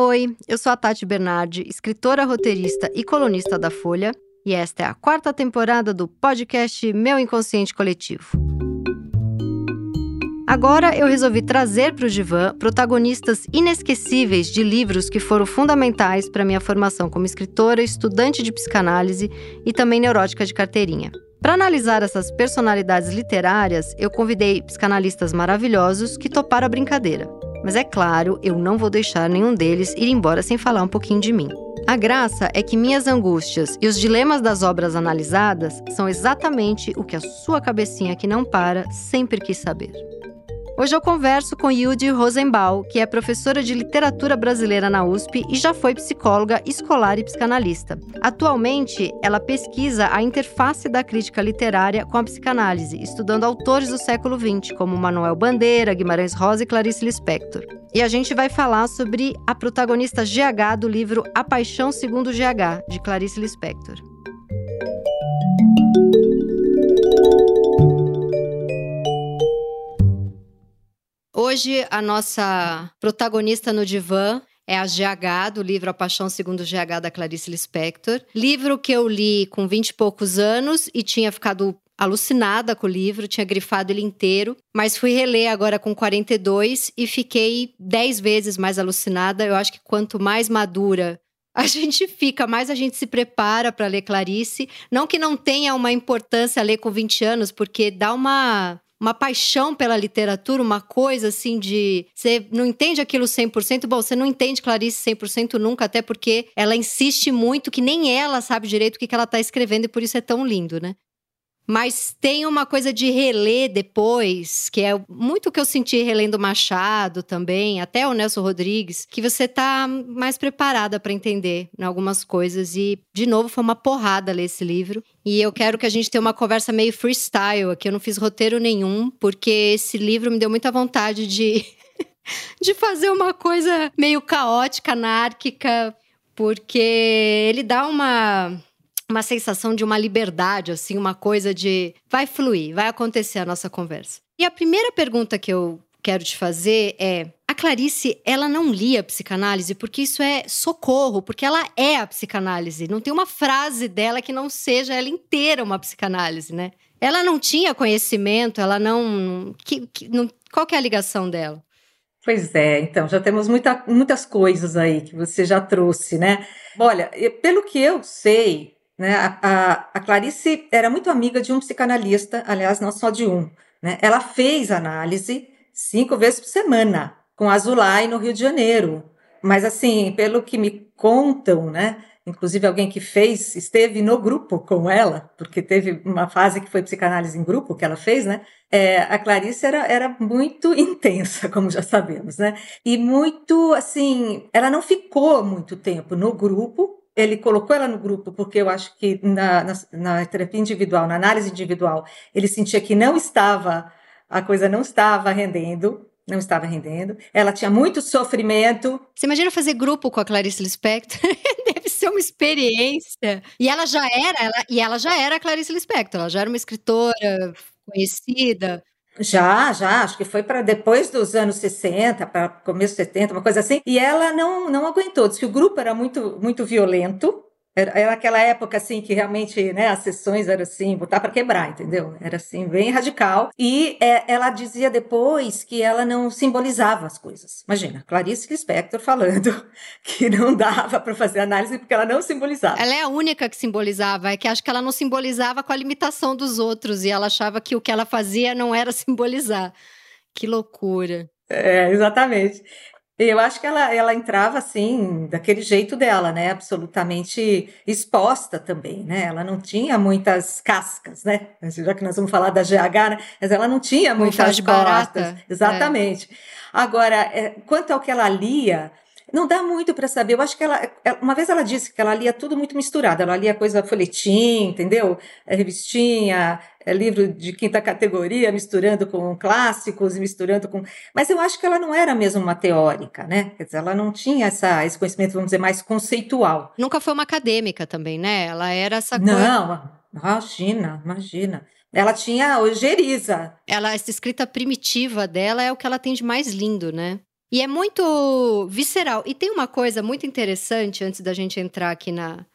Oi, eu sou a Tati Bernardi, escritora, roteirista e colunista da Folha, e esta é a quarta temporada do podcast Meu Inconsciente Coletivo. Agora eu resolvi trazer para o Divan protagonistas inesquecíveis de livros que foram fundamentais para minha formação como escritora, estudante de psicanálise e também neurótica de carteirinha. Para analisar essas personalidades literárias, eu convidei psicanalistas maravilhosos que toparam a brincadeira. Mas é claro, eu não vou deixar nenhum deles ir embora sem falar um pouquinho de mim. A graça é que minhas angústias e os dilemas das obras analisadas são exatamente o que a sua cabecinha que não para sempre quis saber. Hoje eu converso com Yudi Rosenbaum, que é professora de literatura brasileira na USP e já foi psicóloga escolar e psicanalista. Atualmente, ela pesquisa a interface da crítica literária com a psicanálise, estudando autores do século XX, como Manuel Bandeira, Guimarães Rosa e Clarice Lispector. E a gente vai falar sobre a protagonista GH do livro A Paixão Segundo GH, de Clarice Lispector. Hoje, a nossa protagonista no divã é a GH, do livro A Paixão Segundo GH, da Clarice Lispector. Livro que eu li com 20 e poucos anos e tinha ficado alucinada com o livro, tinha grifado ele inteiro, mas fui reler agora com 42 e fiquei 10 vezes mais alucinada. Eu acho que quanto mais madura a gente fica, mais a gente se prepara para ler Clarice. Não que não tenha uma importância ler com 20 anos, porque dá uma uma paixão pela literatura, uma coisa assim de. Você não entende aquilo 100%. Bom, você não entende Clarice 100% nunca, até porque ela insiste muito que nem ela sabe direito o que ela está escrevendo e por isso é tão lindo, né? Mas tem uma coisa de reler depois, que é muito o que eu senti relendo Machado também, até o Nelson Rodrigues, que você tá mais preparada para entender né, algumas coisas. E, de novo, foi uma porrada ler esse livro. E eu quero que a gente tenha uma conversa meio freestyle aqui. Eu não fiz roteiro nenhum, porque esse livro me deu muita vontade de, de fazer uma coisa meio caótica, anárquica, porque ele dá uma uma sensação de uma liberdade, assim, uma coisa de vai fluir, vai acontecer a nossa conversa. E a primeira pergunta que eu quero te fazer é: a Clarice, ela não lia psicanálise porque isso é socorro, porque ela é a psicanálise. Não tem uma frase dela que não seja ela inteira uma psicanálise, né? Ela não tinha conhecimento, ela não. Que, que, não qual que é a ligação dela? Pois é, então já temos muita, muitas coisas aí que você já trouxe, né? Olha, pelo que eu sei, né? A, a, a, Clarice era muito amiga de um psicanalista, aliás, não só de um. Né? Ela fez análise cinco vezes por semana com a Azulay no Rio de Janeiro. Mas, assim, pelo que me contam, né? Inclusive, alguém que fez, esteve no grupo com ela, porque teve uma fase que foi psicanálise em grupo que ela fez, né? É, a Clarice era, era muito intensa, como já sabemos, né? E muito, assim, ela não ficou muito tempo no grupo, ele colocou ela no grupo porque eu acho que na, na, na, terapia individual, na análise individual, ele sentia que não estava, a coisa não estava rendendo, não estava rendendo. Ela tinha muito sofrimento. Você imagina fazer grupo com a Clarice Lispector? Deve ser uma experiência. E ela já era, ela, e ela já era a Clarice Lispector, ela já era uma escritora conhecida. Já, já, acho que foi para depois dos anos 60, para começo 70, uma coisa assim. E ela não, não aguentou, disse que o grupo era muito, muito violento, era, aquela época assim que realmente né, as sessões eram assim, botar para quebrar, entendeu? Era assim, bem radical. E é, ela dizia depois que ela não simbolizava as coisas. Imagina, Clarice Lispector falando que não dava para fazer análise porque ela não simbolizava. Ela é a única que simbolizava, é que acho que ela não simbolizava com a limitação dos outros e ela achava que o que ela fazia não era simbolizar. Que loucura. É, exatamente. Eu acho que ela, ela entrava assim, daquele jeito dela, né? Absolutamente exposta também, né? Ela não tinha muitas cascas, né? Já que nós vamos falar da GH, né? Mas ela não tinha muitas costas. Exatamente. É. Agora, é, quanto ao que ela lia, não dá muito para saber. Eu acho que ela, uma vez ela disse que ela lia tudo muito misturado. Ela lia coisa folhetim, entendeu? É, revistinha, é, livro de quinta categoria, misturando com clássicos misturando com. Mas eu acho que ela não era mesmo uma teórica, né? Quer dizer, ela não tinha essa, esse conhecimento, vamos dizer, mais conceitual. Nunca foi uma acadêmica também, né? Ela era essa coisa. Não, imagina, imagina. Ela tinha ojeriza. Ela, essa escrita primitiva dela é o que ela tem de mais lindo, né? E é muito visceral. E tem uma coisa muito interessante, antes da gente entrar aqui na,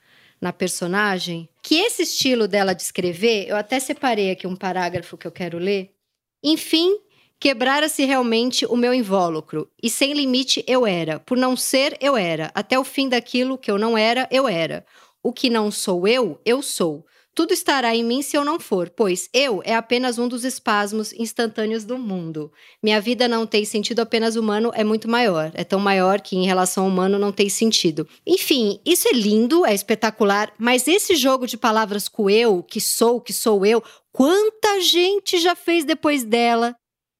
na personagem, que esse estilo dela de escrever, eu até separei aqui um parágrafo que eu quero ler. Enfim, quebrara-se realmente o meu invólucro, e sem limite eu era. Por não ser, eu era. Até o fim daquilo que eu não era, eu era. O que não sou eu, eu sou. Tudo estará em mim se eu não for, pois eu é apenas um dos espasmos instantâneos do mundo. Minha vida não tem sentido apenas humano, é muito maior. É tão maior que em relação ao humano não tem sentido. Enfim, isso é lindo, é espetacular, mas esse jogo de palavras com eu, que sou, que sou eu, quanta gente já fez depois dela?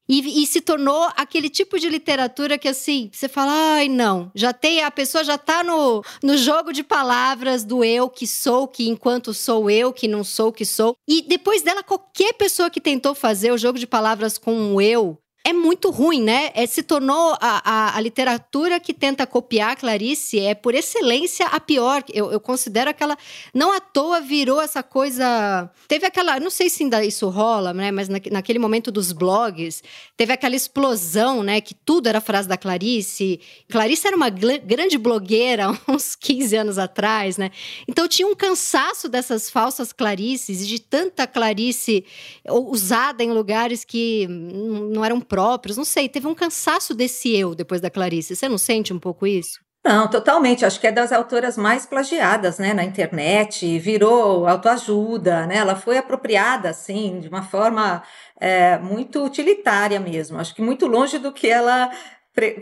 E, e, se tornou aquele tipo de literatura que, assim, você fala, ai, não, já tem, a pessoa já tá no, no jogo de palavras do eu que sou, que enquanto sou eu, que não sou, que sou. E depois dela, qualquer pessoa que tentou fazer o jogo de palavras com o eu, é muito ruim, né? É, se tornou a, a, a, literatura que tenta copiar Clarice é por excelência a pior. Eu, eu, considero aquela. Não à toa virou essa coisa. Teve aquela. Não sei se ainda isso rola, né? Mas na, naquele momento dos blogs, teve aquela explosão, né? Que tudo era frase da Clarice. Clarice era uma grande blogueira uns 15 anos atrás, né? Então tinha um cansaço dessas falsas Clarices e de tanta Clarice usada em lugares que não eram próprios, não sei, teve um cansaço desse eu depois da Clarice. Você não sente um pouco isso? Não, totalmente. Acho que é das autoras mais plagiadas, né, na internet. Virou autoajuda, né? Ela foi apropriada assim de uma forma é, muito utilitária mesmo. Acho que muito longe do que ela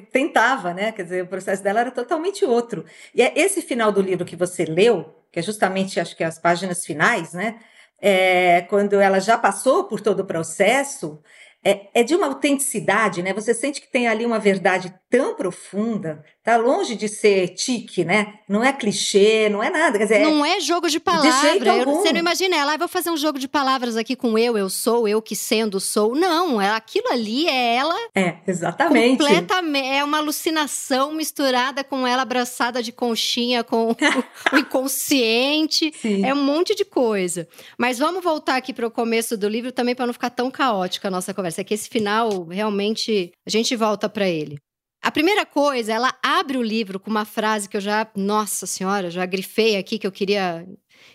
tentava, né? Quer dizer, o processo dela era totalmente outro. E é esse final do livro que você leu, que é justamente, acho que as páginas finais, né? É, quando ela já passou por todo o processo, é, é, de uma autenticidade, né? Você sente que tem ali uma verdade tão profunda, tá longe de ser tique, né? Não é clichê, não é nada. Quer dizer, não é, é jogo de palavras. você não imagina ela, ah, vou fazer um jogo de palavras aqui com eu, eu sou, eu que sendo sou. Não, é, aquilo ali é ela. É, exatamente. Completamente. É uma alucinação misturada com ela abraçada de conchinha com o inconsciente. Sim. É um monte de coisa. Mas vamos voltar aqui para o começo do livro também para não ficar tão caótica a nossa conversa conversa, é que esse final realmente a gente volta para ele. A primeira coisa, ela abre o livro com uma frase que eu já, nossa senhora, já grifei aqui que eu queria.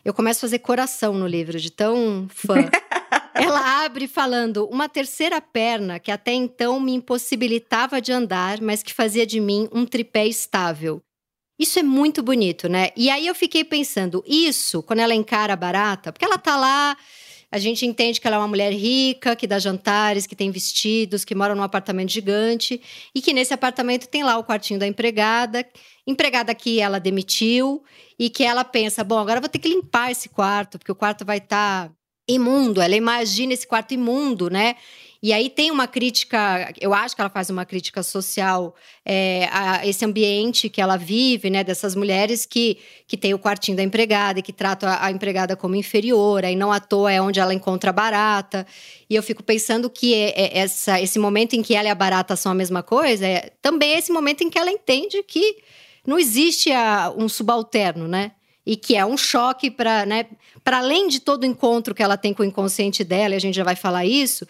Eu começo a fazer coração no livro, de tão fã. ela abre falando: uma terceira perna que até então me impossibilitava de andar, mas que fazia de mim um tripé estável. Isso é muito bonito, né? E aí eu fiquei pensando, isso, quando ela encara a barata, porque ela tá lá a gente entende que ela é uma mulher rica, que dá jantares, que tem vestidos, que mora num apartamento gigante e que nesse apartamento tem lá o quartinho da empregada, empregada que ela demitiu e que ela pensa: bom, agora vou ter que limpar esse quarto, porque o quarto vai estar tá imundo. Ela imagina esse quarto imundo, né? E aí tem uma crítica, eu acho que ela faz uma crítica social é, a esse ambiente que ela vive, né? Dessas mulheres que, que tem o quartinho da empregada e que tratam a, a empregada como inferior, aí não à toa é onde ela encontra a barata. E eu fico pensando que é, é essa, esse momento em que ela e a barata são a mesma coisa, é também esse momento em que ela entende que não existe a, um subalterno, né? e que é um choque para, né, para além de todo o encontro que ela tem com o inconsciente dela, e a gente já vai falar isso,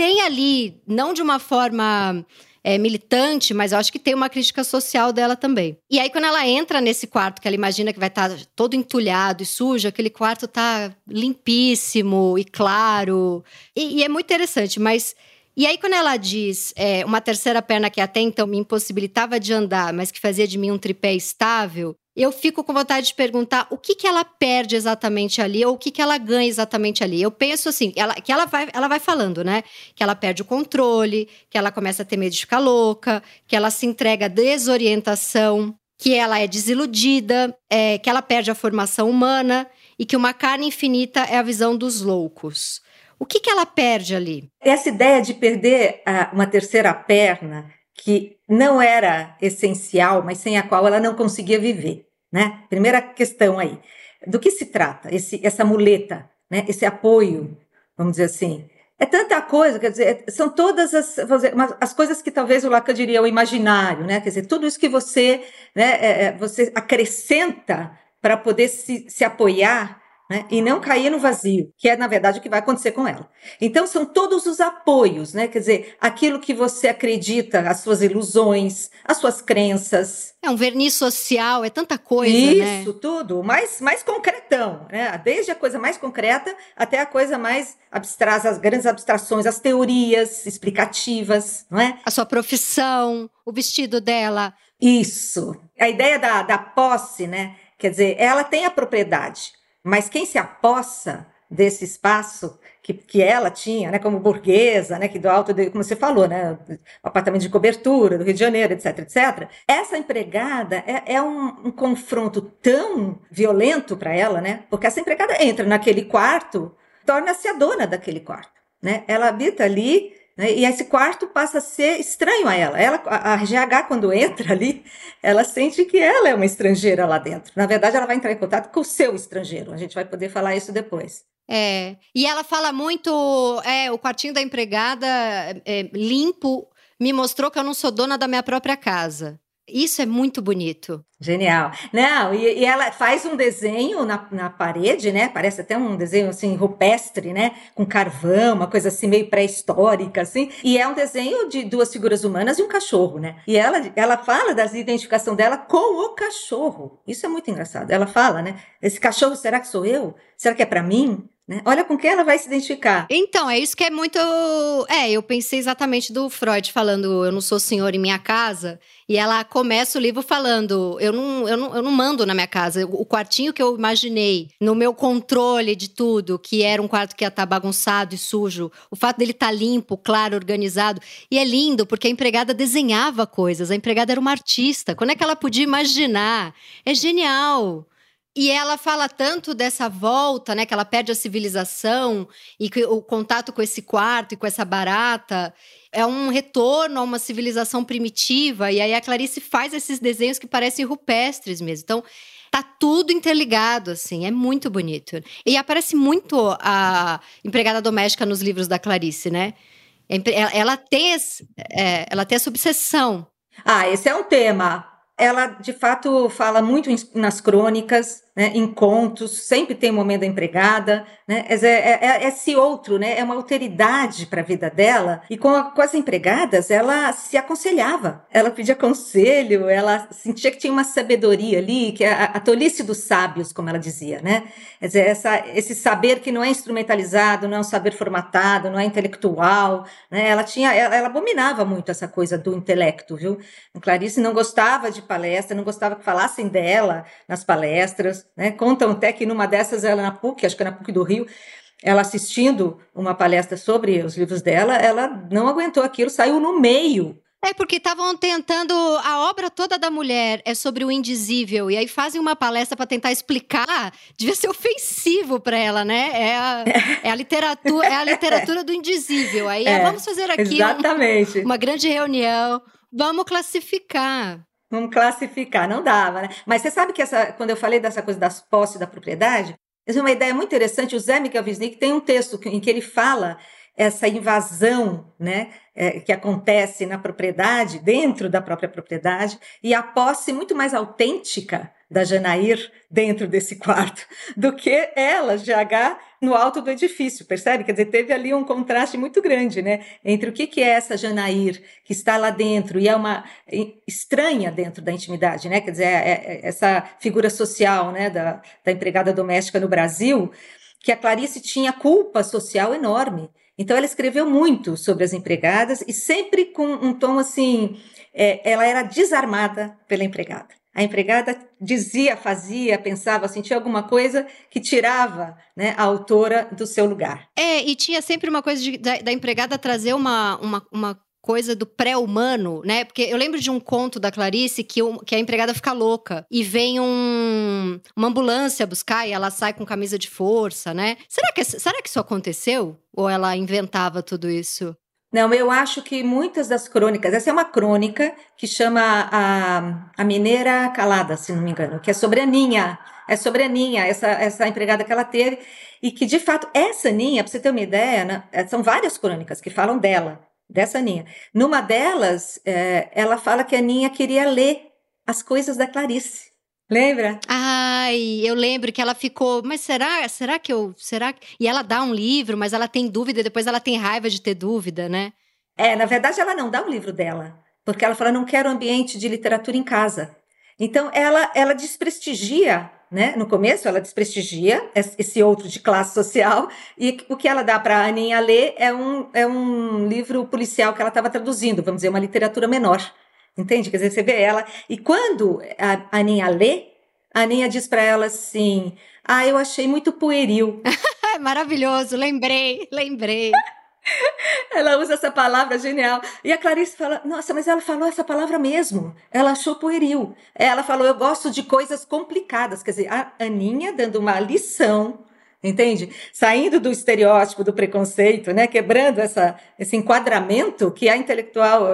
tem ali, não de uma forma é, militante, mas eu acho que tem uma crítica social dela também. E aí, quando ela entra nesse quarto, que ela imagina que vai estar tá todo entulhado e sujo, aquele quarto tá limpíssimo e claro. E, e é muito interessante, mas. E aí, quando ela diz é, uma terceira perna que até então me impossibilitava de andar, mas que fazia de mim um tripé estável, eu fico com vontade de perguntar o que, que ela perde exatamente ali ou o que, que ela ganha exatamente ali. Eu penso assim, ela, que ela vai, ela vai falando, né? Que ela perde o controle, que ela começa a ter medo de ficar louca, que ela se entrega à desorientação, que ela é desiludida, é, que ela perde a formação humana e que uma carne infinita é a visão dos loucos. O que, que ela perde ali? Essa ideia de perder a, uma terceira perna que não era essencial, mas sem a qual ela não conseguia viver, né? Primeira questão aí. Do que se trata esse, essa muleta, né? Esse apoio, vamos dizer assim. É tanta coisa, quer dizer, são todas as, dizer, as coisas que talvez o Lacan diria o imaginário, né? Quer dizer, tudo isso que você, né, é, é você acrescenta para poder se, se apoiar né? E não cair no vazio, que é, na verdade, o que vai acontecer com ela. Então, são todos os apoios, né? Quer dizer, aquilo que você acredita, as suas ilusões, as suas crenças. É um verniz social, é tanta coisa, Isso, né? tudo, mais, mais concretão, né? Desde a coisa mais concreta até a coisa mais abstrata, as grandes abstrações, as teorias explicativas, não é? A sua profissão, o vestido dela. Isso. A ideia da, da posse, né? Quer dizer, ela tem a propriedade, mas quem se apossa desse espaço que, que ela tinha, né, como burguesa, né, que do alto, de, como você falou, né, apartamento de cobertura do Rio de Janeiro, etc, etc. Essa empregada é, é um, um confronto tão violento para ela, né, porque essa empregada entra naquele quarto, torna-se a dona daquele quarto, né, ela habita ali né? E esse quarto passa a ser estranho a ela. ela. A GH, quando entra ali, ela sente que ela é uma estrangeira lá dentro. Na verdade, ela vai entrar em contato com o seu estrangeiro. A gente vai poder falar isso depois. É. E ela fala muito. É, o quartinho da empregada é, limpo me mostrou que eu não sou dona da minha própria casa. Isso é muito bonito. Genial. Não, e, e, ela faz um desenho na, na parede, né? Parece até um desenho assim rupestre, né? Com carvão, uma coisa assim meio pré-histórica, assim. E é um desenho de duas figuras humanas e um cachorro, né? E ela, ela fala da identificação dela com o cachorro. Isso é muito engraçado. Ela fala, né? Esse cachorro, será que sou eu? Será que é para mim? Né? Olha com quem ela vai se identificar. Então, é isso que é muito. É, eu pensei exatamente do Freud falando: eu não sou senhor em minha casa. E ela começa o livro falando: eu não, eu não, eu não mando na minha casa. O quartinho que eu imaginei, no meu controle de tudo, que era um quarto que ia estar tá bagunçado e sujo, o fato dele estar tá limpo, claro, organizado. E é lindo, porque a empregada desenhava coisas, a empregada era uma artista. Quando é que ela podia imaginar? É genial. E ela fala tanto dessa volta, né, que ela perde a civilização e que o contato com esse quarto e com essa barata é um retorno a uma civilização primitiva. E aí a Clarice faz esses desenhos que parecem rupestres mesmo. Então, tá tudo interligado, assim, é muito bonito. E aparece muito a empregada doméstica nos livros da Clarice, né? Ela tem, esse, é, ela tem essa obsessão. Ah, esse é um tema ela de fato fala muito nas crônicas, né, em contos, sempre tem o um momento da empregada, né, é, é, é, esse outro, né, é uma alteridade para a vida dela, e com, a, com, as empregadas ela se aconselhava, ela pedia conselho, ela sentia que tinha uma sabedoria ali, que é a, a tolice dos sábios, como ela dizia, né, dizer, essa, esse saber que não é instrumentalizado, não é um saber formatado, não é intelectual, né, ela tinha, ela, ela abominava muito essa coisa do intelecto, viu, Clarice não gostava de palestra, não gostava que falassem dela nas palestras, né? Contam até que numa dessas, ela na PUC, acho que é na PUC do Rio, ela assistindo uma palestra sobre os livros dela, ela não aguentou aquilo, saiu no meio. É porque estavam tentando a obra toda da mulher é sobre o indizível e aí fazem uma palestra para tentar explicar, devia ser ofensivo para ela, né? É a, é a literatura, é a literatura do indizível. Aí é, vamos fazer aqui exatamente. Um, uma grande reunião, vamos classificar. Vamos classificar, não dava, né? Mas você sabe que essa, quando eu falei dessa coisa das posses da propriedade, essa é uma ideia muito interessante. O Zé Miguel Wisnik tem um texto em que ele fala essa invasão né, é, que acontece na propriedade, dentro da própria propriedade, e a posse muito mais autêntica da Janair dentro desse quarto do que ela, GH, no alto do edifício, percebe? Quer dizer, teve ali um contraste muito grande, né? Entre o que, que é essa Janair que está lá dentro e é uma estranha dentro da intimidade, né? Quer dizer, é, é essa figura social, né, da, da empregada doméstica no Brasil, que a Clarice tinha culpa social enorme. Então, ela escreveu muito sobre as empregadas e sempre com um tom assim, é, ela era desarmada pela empregada. A empregada dizia, fazia, pensava, sentia alguma coisa que tirava né, a autora do seu lugar. É, e tinha sempre uma coisa de, da, da, empregada trazer uma, uma, uma coisa do pré-humano, né? Porque eu lembro de um conto da Clarice que, que a empregada fica louca e vem um, uma ambulância buscar e ela sai com camisa de força, né? Será que, será que isso aconteceu? Ou ela inventava tudo isso? Não, eu acho que muitas das crônicas, essa é uma crônica que chama a, a Mineira Calada, se não me engano, que é sobre a Ninha, é sobre a Ninha, essa, essa empregada que ela teve, e que de fato, essa Ninha, para você ter uma ideia, né, é, são várias crônicas que falam dela, dessa Ninha. Numa delas, é, ela fala que a Ninha queria ler as coisas da Clarice. Lembra? Ai, eu lembro que ela ficou, mas será, será que eu, será que... E ela dá um livro, mas ela tem dúvida, depois ela tem raiva de ter dúvida, né? É, na verdade ela não dá o livro dela, porque ela fala, não quero ambiente de literatura em casa. Então ela, ela desprestigia, né? No começo ela desprestigia esse outro de classe social e o que ela dá para a Aninha ler é um, é um livro policial que ela estava traduzindo, vamos dizer, uma literatura menor. Entende? Quer dizer, você vê ela. E quando a Aninha lê, a Aninha diz para ela assim: Ah, eu achei muito pueril. Maravilhoso, lembrei, lembrei. Ela usa essa palavra genial. E a Clarice fala: Nossa, mas ela falou essa palavra mesmo. Ela achou pueril. Ela falou: Eu gosto de coisas complicadas. Quer dizer, a Aninha dando uma lição entende? Saindo do estereótipo do preconceito, né? Quebrando essa, esse enquadramento que a intelectual,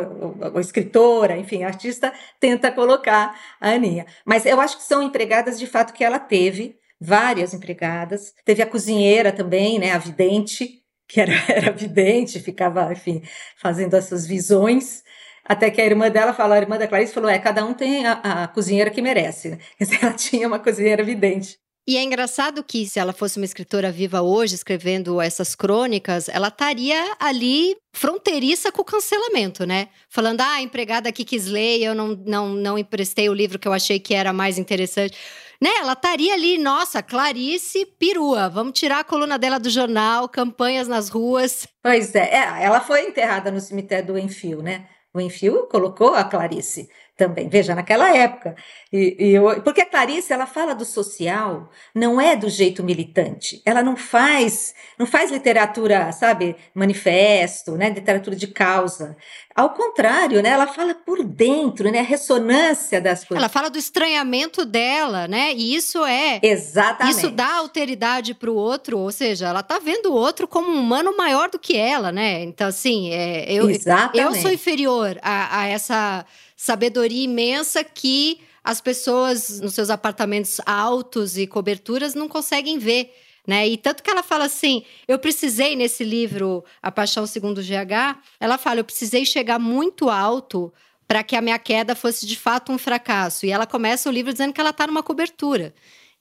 a, escritora, enfim, a artista tenta colocar a Aninha. Mas eu acho que são empregadas de fato que ela teve, várias empregadas. Teve a cozinheira também, né? A vidente, que era, era vidente, ficava, enfim, fazendo essas visões. Até que a irmã dela falou, a irmã da Clarice falou: é, cada um tem a, a cozinheira que merece. Né? Ela tinha uma cozinheira vidente. E é engraçado que, se ela fosse uma escritora viva hoje, escrevendo essas crônicas, ela estaria ali fronteiriça com o cancelamento, né? Falando, ah, a empregada aqui quis ler, eu não, não, não emprestei o livro que eu achei que era mais interessante. Né? Ela estaria ali, nossa, Clarice Perua, vamos tirar a coluna dela do jornal, campanhas nas ruas. Pois é, é ela foi enterrada no cemitério do Enfio, né? O Enfio colocou a Clarice também. Veja, naquela época. E, e eu, porque a Clarice, ela fala do social, não é do jeito militante. Ela não faz, não faz literatura, sabe, manifesto, né, literatura de causa. Ao contrário, né, ela fala por dentro, né, a ressonância das coisas. Ela fala do estranhamento dela, né? E isso é Exatamente. Isso dá alteridade para o outro, ou seja, ela tá vendo o outro como um humano maior do que ela, né? Então assim, é, eu Exatamente. eu sou inferior a, a essa sabedoria imensa que as pessoas nos seus apartamentos altos e coberturas não conseguem ver. Né? E tanto que ela fala assim: eu precisei nesse livro A Paixão Segundo GH, ela fala, eu precisei chegar muito alto para que a minha queda fosse de fato um fracasso. E ela começa o livro dizendo que ela está numa cobertura.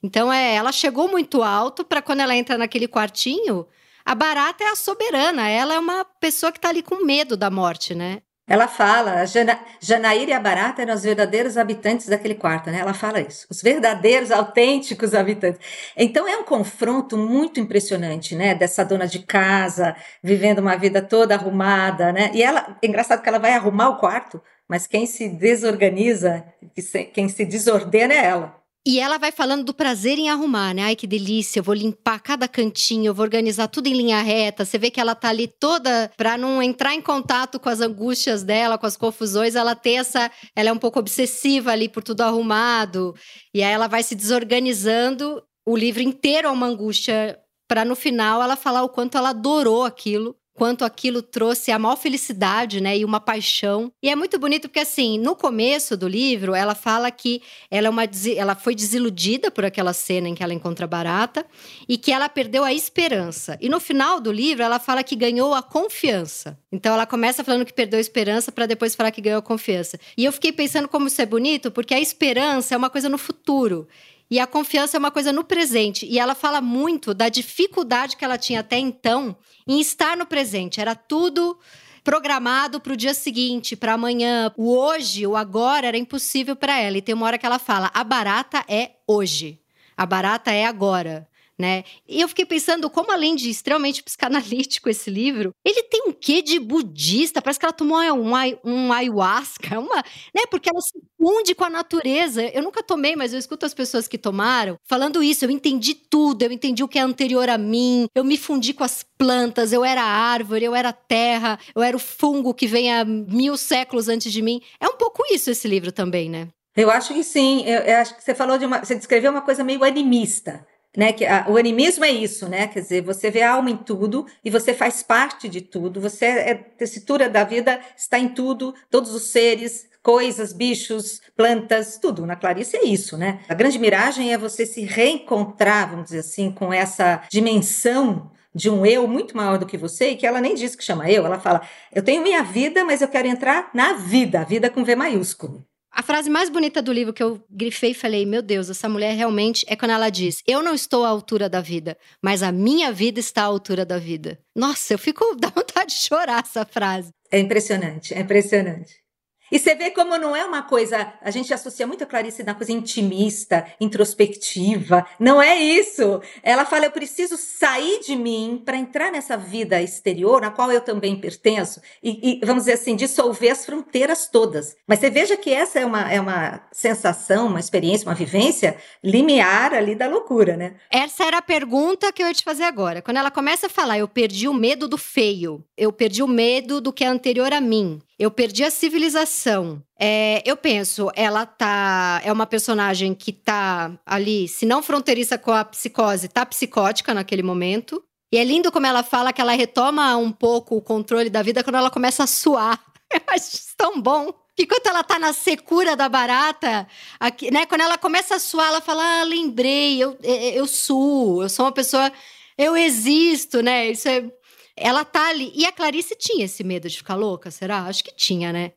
Então é, ela chegou muito alto para quando ela entra naquele quartinho, a barata é a soberana, ela é uma pessoa que está ali com medo da morte, né? Ela fala, Jana, Janaíra e a Barata eram os verdadeiros habitantes daquele quarto, né? Ela fala isso, os verdadeiros, autênticos habitantes. Então é um confronto muito impressionante, né? Dessa dona de casa, vivendo uma vida toda arrumada, né? E ela, é engraçado que ela vai arrumar o quarto, mas quem se desorganiza, quem se desordena é ela. E ela vai falando do prazer em arrumar, né? Ai, que delícia, eu vou limpar cada cantinho, eu vou organizar tudo em linha reta. Você vê que ela tá ali toda para não entrar em contato com as angústias dela, com as confusões, ela tem essa, ela é um pouco obsessiva ali por tudo arrumado. E aí ela vai se desorganizando, o livro inteiro é uma angústia para no final ela falar o quanto ela adorou aquilo quanto aquilo trouxe a maior felicidade, né, e uma paixão. E é muito bonito porque assim, no começo do livro, ela fala que ela é uma ela foi desiludida por aquela cena em que ela encontra Barata e que ela perdeu a esperança. E no final do livro, ela fala que ganhou a confiança. Então ela começa falando que perdeu a esperança para depois falar que ganhou a confiança. E eu fiquei pensando como isso é bonito, porque a esperança é uma coisa no futuro. E a confiança é uma coisa no presente. E ela fala muito da dificuldade que ela tinha até então em estar no presente. Era tudo programado para o dia seguinte, para amanhã. O hoje, o agora era impossível para ela. E tem uma hora que ela fala: a barata é hoje. A barata é agora né? E eu fiquei pensando como, além de extremamente psicanalítico esse livro, ele tem um quê de budista, parece que ela tomou um, um ayahuasca, uma, né? Porque ela se funde com a natureza. Eu nunca tomei, mas eu escuto as pessoas que tomaram falando isso. Eu entendi tudo, eu entendi o que é anterior a mim, eu me fundi com as plantas, eu era árvore, eu era terra, eu era o fungo que vem há mil séculos antes de mim. É um pouco isso esse livro também, né? Eu acho que sim. Eu, eu acho que você falou de uma. Você descreveu uma coisa meio animista né? Que a, o animismo é isso, né? Quer dizer, você vê a alma em tudo e você faz parte de tudo. Você é tessitura da vida, está em tudo, todos os seres, coisas, bichos, plantas, tudo. Na Clarice é isso, né? A grande miragem é você se reencontrar, vamos dizer assim, com essa dimensão de um eu muito maior do que você e que ela nem diz que chama eu, ela fala: "Eu tenho minha vida, mas eu quero entrar na vida, a vida com V maiúsculo". A frase mais bonita do livro que eu grifei e falei: Meu Deus, essa mulher realmente é quando ela diz: Eu não estou à altura da vida, mas a minha vida está à altura da vida. Nossa, eu fico da vontade de chorar essa frase. É impressionante, é impressionante. E você vê como não é uma coisa. A gente associa muito a Clarice na coisa intimista, introspectiva. Não é isso. Ela fala: eu preciso sair de mim para entrar nessa vida exterior, na qual eu também pertenço, e, e, vamos dizer assim, dissolver as fronteiras todas. Mas você veja que essa é uma, é uma sensação, uma experiência, uma vivência limiar ali da loucura, né? Essa era a pergunta que eu ia te fazer agora. Quando ela começa a falar, eu perdi o medo do feio, eu perdi o medo do que é anterior a mim. Eu perdi a civilização. É, eu penso, ela tá. É uma personagem que tá ali, se não fronteiriça com a psicose, tá psicótica naquele momento. E é lindo como ela fala que ela retoma um pouco o controle da vida quando ela começa a suar. Eu acho isso tão bom. Que quando ela tá na secura da barata, aqui, né? Quando ela começa a suar, ela fala: Ah, lembrei, eu, eu, eu suo, eu sou uma pessoa. Eu existo, né? Isso é ela tá ali. E a Clarice tinha esse medo de ficar louca, será? Acho que tinha, né?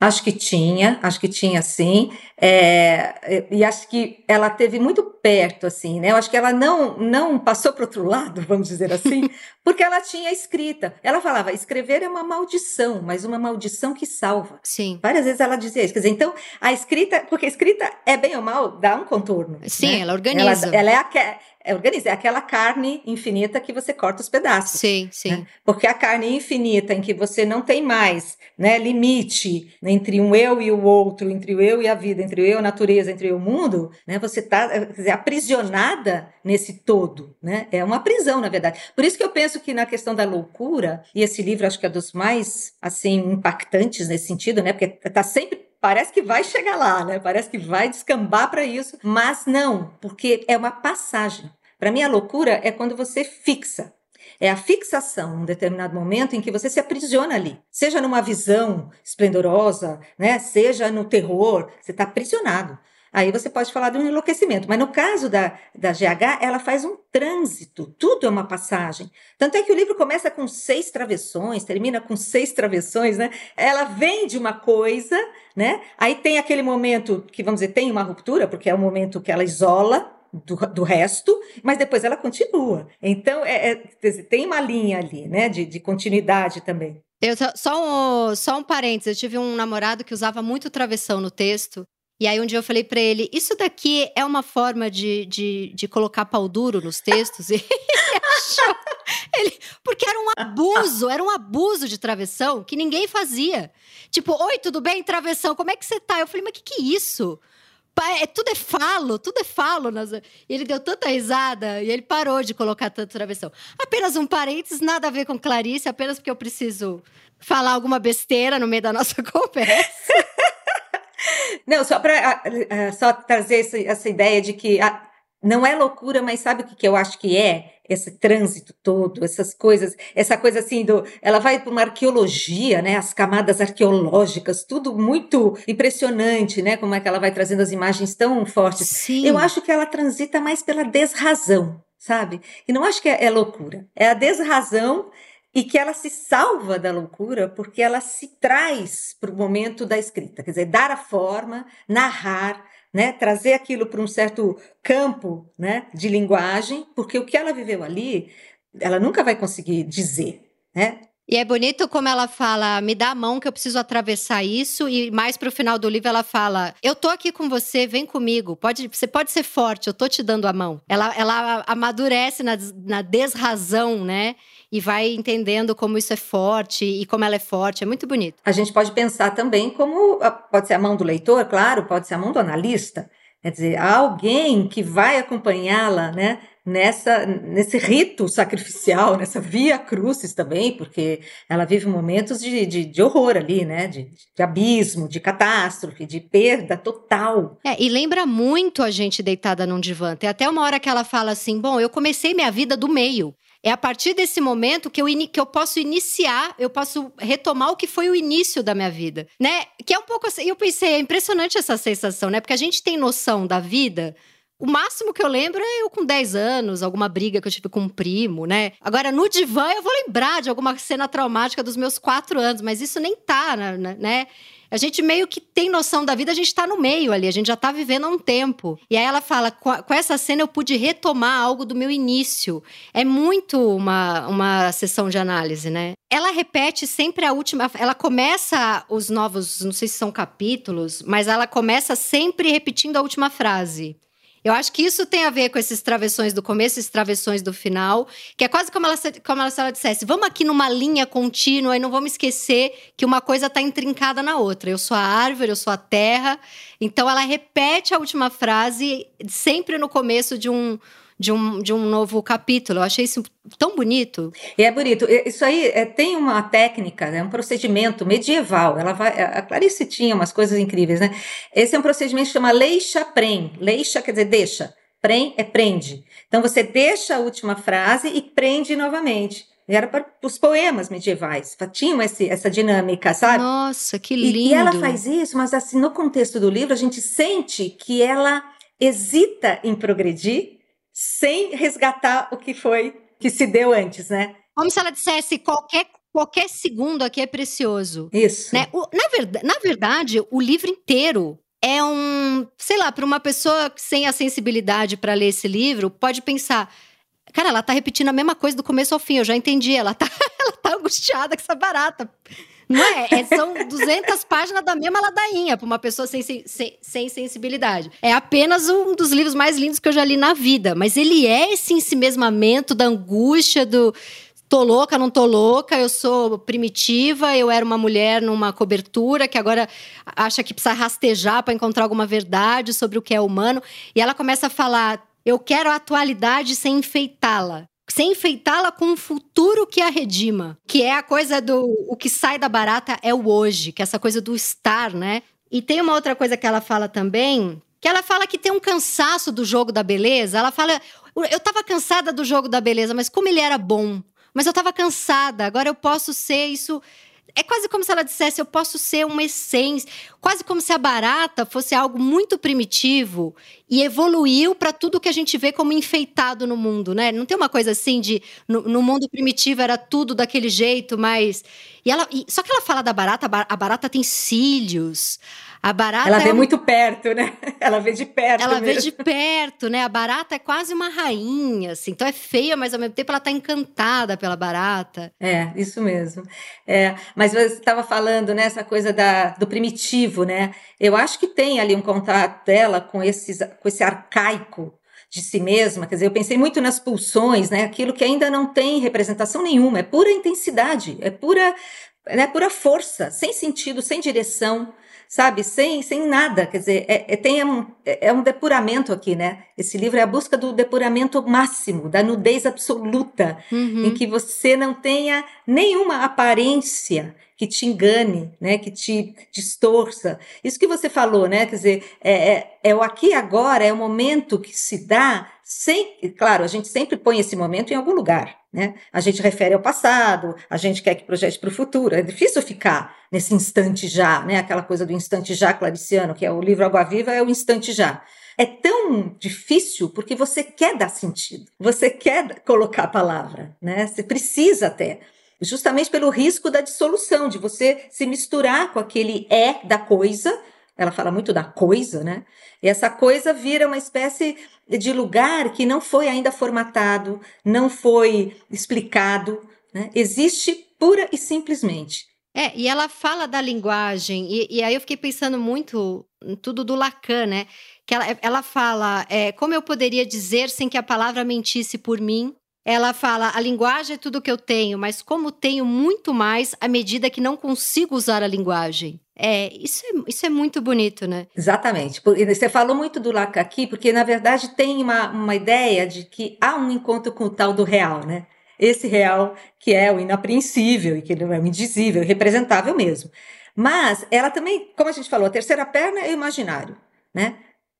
Acho que tinha, acho que tinha sim, é, e acho que ela teve muito perto, assim, né? Eu acho que ela não não passou para outro lado, vamos dizer assim, porque ela tinha escrita. Ela falava: escrever é uma maldição, mas uma maldição que salva. Sim. Várias vezes ela dizia isso. Quer dizer, então a escrita, porque a escrita é bem ou mal, dá um contorno. Sim, né? ela organiza. Ela, ela é a, é, organiza, é aquela carne infinita que você corta os pedaços. Sim, sim. Né? Porque a carne infinita em que você não tem mais né, limite entre um eu e o outro, entre o eu e a vida, entre o eu e a natureza, entre o eu e o mundo, né, você está aprisionada nesse todo. Né? É uma prisão, na verdade. Por isso que eu penso que na questão da loucura, e esse livro acho que é dos mais assim impactantes nesse sentido, né? porque está sempre parece que vai chegar lá, né? Parece que vai descambar para isso, mas não, porque é uma passagem. Para mim, a loucura é quando você fixa. É a fixação, um determinado momento em que você se aprisiona ali. Seja numa visão esplendorosa, né? seja no terror, você está aprisionado. Aí você pode falar de um enlouquecimento. Mas no caso da, da GH, ela faz um trânsito, tudo é uma passagem. Tanto é que o livro começa com seis travessões, termina com seis travessões, né? Ela vem de uma coisa, né? Aí tem aquele momento que, vamos dizer, tem uma ruptura, porque é o momento que ela isola, do, do, resto, mas depois ela continua. Então, é, é, tem uma linha ali, né, de, de continuidade também. Eu, só, um, só um parênteses, eu tive um namorado que usava muito travessão no texto, e aí um dia eu falei para ele, isso daqui é uma forma de, de, de colocar pau duro nos textos? E ele achou. Ele, porque era um abuso, era um abuso de travessão que ninguém fazia. Tipo, oi, tudo bem, travessão, como é que você tá? Eu falei, mas o que, que é isso? É, tudo é falo, tudo é falo. Nas... E ele deu tanta risada e ele parou de colocar tanto travessão. Apenas um parênteses, nada a ver com Clarice, apenas porque eu preciso falar alguma besteira no meio da nossa conversa. Não, só para só trazer essa, essa, ideia de que a, não é loucura, mas sabe o que, que eu acho que é? Esse trânsito todo, essas coisas, essa coisa assim do. Ela vai para uma arqueologia, né? As camadas arqueológicas, tudo muito impressionante, né? Como é que ela vai trazendo as imagens tão fortes. Sim. Eu acho que ela transita mais pela desrazão, sabe? E não acho que é, é loucura. É a desrazão e que ela se salva da loucura porque ela se traz para o momento da escrita, quer dizer, dar a forma, narrar, né, trazer aquilo para um certo campo né, de linguagem, porque o que ela viveu ali, ela nunca vai conseguir dizer. Né? E é bonito como ela fala, me dá a mão que eu preciso atravessar isso. E mais pro final do livro ela fala, eu tô aqui com você, vem comigo. Pode, você pode ser forte, eu tô te dando a mão. Ela, ela amadurece na, na desrazão, né? E vai entendendo como isso é forte e como ela é forte. É muito bonito. A gente pode pensar também como ah, pode ser a mão do leitor, claro, pode ser a mão do analista. Quer dizer, alguém que vai acompanhá-la, né? nessa nesse rito sacrificial, nessa via crucis também, porque ela vive momentos de, de, de horror ali, né? De, de, abismo, de catástrofe, de perda total. É, e lembra muito a gente deitada num divã. Tem até uma hora que ela fala assim: bom, eu comecei minha vida do meio. É a partir desse momento que eu, que eu posso iniciar, eu posso retomar o que foi o início da minha vida, né? Que é um pouco assim, eu pensei, é impressionante essa sensação, né? Porque a gente tem noção da vida O máximo que eu lembro é eu com 10 anos, alguma briga que eu tive com um primo, né? Agora, no divã, eu vou lembrar de alguma cena traumática dos meus quatro anos, mas isso nem tá, né? A gente meio que tem noção da vida, a gente tá no meio ali, a gente já tá vivendo há um tempo. E aí ela fala: com essa cena eu pude retomar algo do meu início. É muito uma, uma sessão de análise, né? Ela repete sempre a última. Ela começa os novos, não sei se são capítulos, mas ela começa sempre repetindo a última frase. Eu acho que isso tem a ver com esses travessões do começo, esses travessões do final, que é quase como ela, como ela, se ela dissesse: vamos aqui numa linha contínua e não vamos esquecer que uma coisa está intrincada na outra. Eu sou a árvore, eu sou a terra. Então ela repete a última frase sempre no começo de um de um, de um novo capítulo. Eu achei isso tão bonito. E é bonito. Isso aí é, tem uma técnica, é um procedimento medieval. Ela vai, a Clarice tinha umas coisas incríveis, né? Esse é um procedimento que chama leixa prem. Leixa quer dizer deixa. Prem é prende. Então você deixa a última frase e prende novamente. Era para os poemas medievais, tinham esse, essa dinâmica, sabe? Nossa, que lindo! E, e ela faz isso, mas assim, no contexto do livro, a gente sente que ela hesita em progredir, sem resgatar o que foi que se deu antes, né? Como se ela dissesse qualquer qualquer segundo aqui é precioso. Isso. Né? O, na, verdade, na verdade, o livro inteiro é um, sei lá, para uma pessoa sem a sensibilidade para ler esse livro, pode pensar, cara, ela tá repetindo a mesma coisa do começo ao fim, eu já entendi, ela tá, ela tá angustiada com essa barata. Não é? é são 200 páginas da mesma ladainha para uma pessoa sem, sem, sem, sensibilidade. É apenas um dos livros mais lindos que eu já li na vida. Mas ele é esse ensimesmamento da angústia, do tô louca, não tô louca, eu sou primitiva, eu era uma mulher numa cobertura que agora acha que precisa rastejar para encontrar alguma verdade sobre o que é humano. E ela começa a falar: eu quero a atualidade sem enfeitá-la sem enfeitá-la com um futuro que a redima, que é a coisa do o que sai da barata é o hoje, que é essa coisa do estar, né? E tem uma outra coisa que ela fala também, que ela fala que tem um cansaço do jogo da beleza. Ela fala, eu tava cansada do jogo da beleza, mas como ele era bom. Mas eu tava cansada, agora eu posso ser isso é quase como se ela dissesse: eu posso ser uma essência. Quase como se a barata fosse algo muito primitivo e evoluiu para tudo que a gente vê como enfeitado no mundo, né? Não tem uma coisa assim de. No, no mundo primitivo era tudo daquele jeito, mas. E ela, e, só que ela fala da barata, a barata tem cílios. A barata Ela vê é um... muito perto, né? Ela vê de perto. Ela mesmo. vê de perto, né? A barata é quase uma rainha, assim. Então é feia, mas ao mesmo tempo ela tá encantada pela barata. É, isso mesmo. É, mas você estava falando, né, essa coisa da, do primitivo, né? Eu acho que tem ali um contato dela com, esses, com esse arcaico de si mesma, quer dizer, eu pensei muito nas pulsões, né? Aquilo que ainda não tem representação nenhuma, é pura intensidade, é pura, né, pura força, sem sentido, sem direção sabe, sem, sem nada, quer dizer, é, é, tem um, é, é um depuramento aqui, né? Esse livro é a busca do depuramento máximo, da nudez absoluta, uhum. em que você não tenha nenhuma aparência que te engane, né, que te distorça. Isso que você falou, né, quer dizer, é, é, é o aqui e agora, é o momento que se dá sem, claro, a gente sempre põe esse momento em algum lugar, né? A gente refere ao passado, a gente quer que projete para o futuro. É difícil ficar nesse instante já, né? Aquela coisa do instante já clariciano, que é o livro Água Viva, é o instante já. É tão difícil porque você quer dar sentido, você quer colocar a palavra, né? Você precisa até justamente pelo risco da dissolução, de você se misturar com aquele é da coisa. Ela fala muito da coisa, né? E essa coisa vira uma espécie de lugar que não foi ainda formatado, não foi explicado, né? existe pura e simplesmente. É, e ela fala da linguagem, e, e aí eu fiquei pensando muito em tudo do Lacan, né? Que ela, ela fala, é, como eu poderia dizer sem que a palavra mentisse por mim, ela fala: a linguagem é tudo que eu tenho, mas como tenho muito mais à medida que não consigo usar a linguagem. É, isso é, isso é muito bonito, né? Exatamente. Você falou muito do Lacan aqui, porque na verdade tem uma, uma ideia de que há um encontro com o tal do real, né? Esse real que é o inapreensível e que não é o indizível, representável mesmo. Mas ela também, como a gente falou, a terceira perna é o imaginário, né?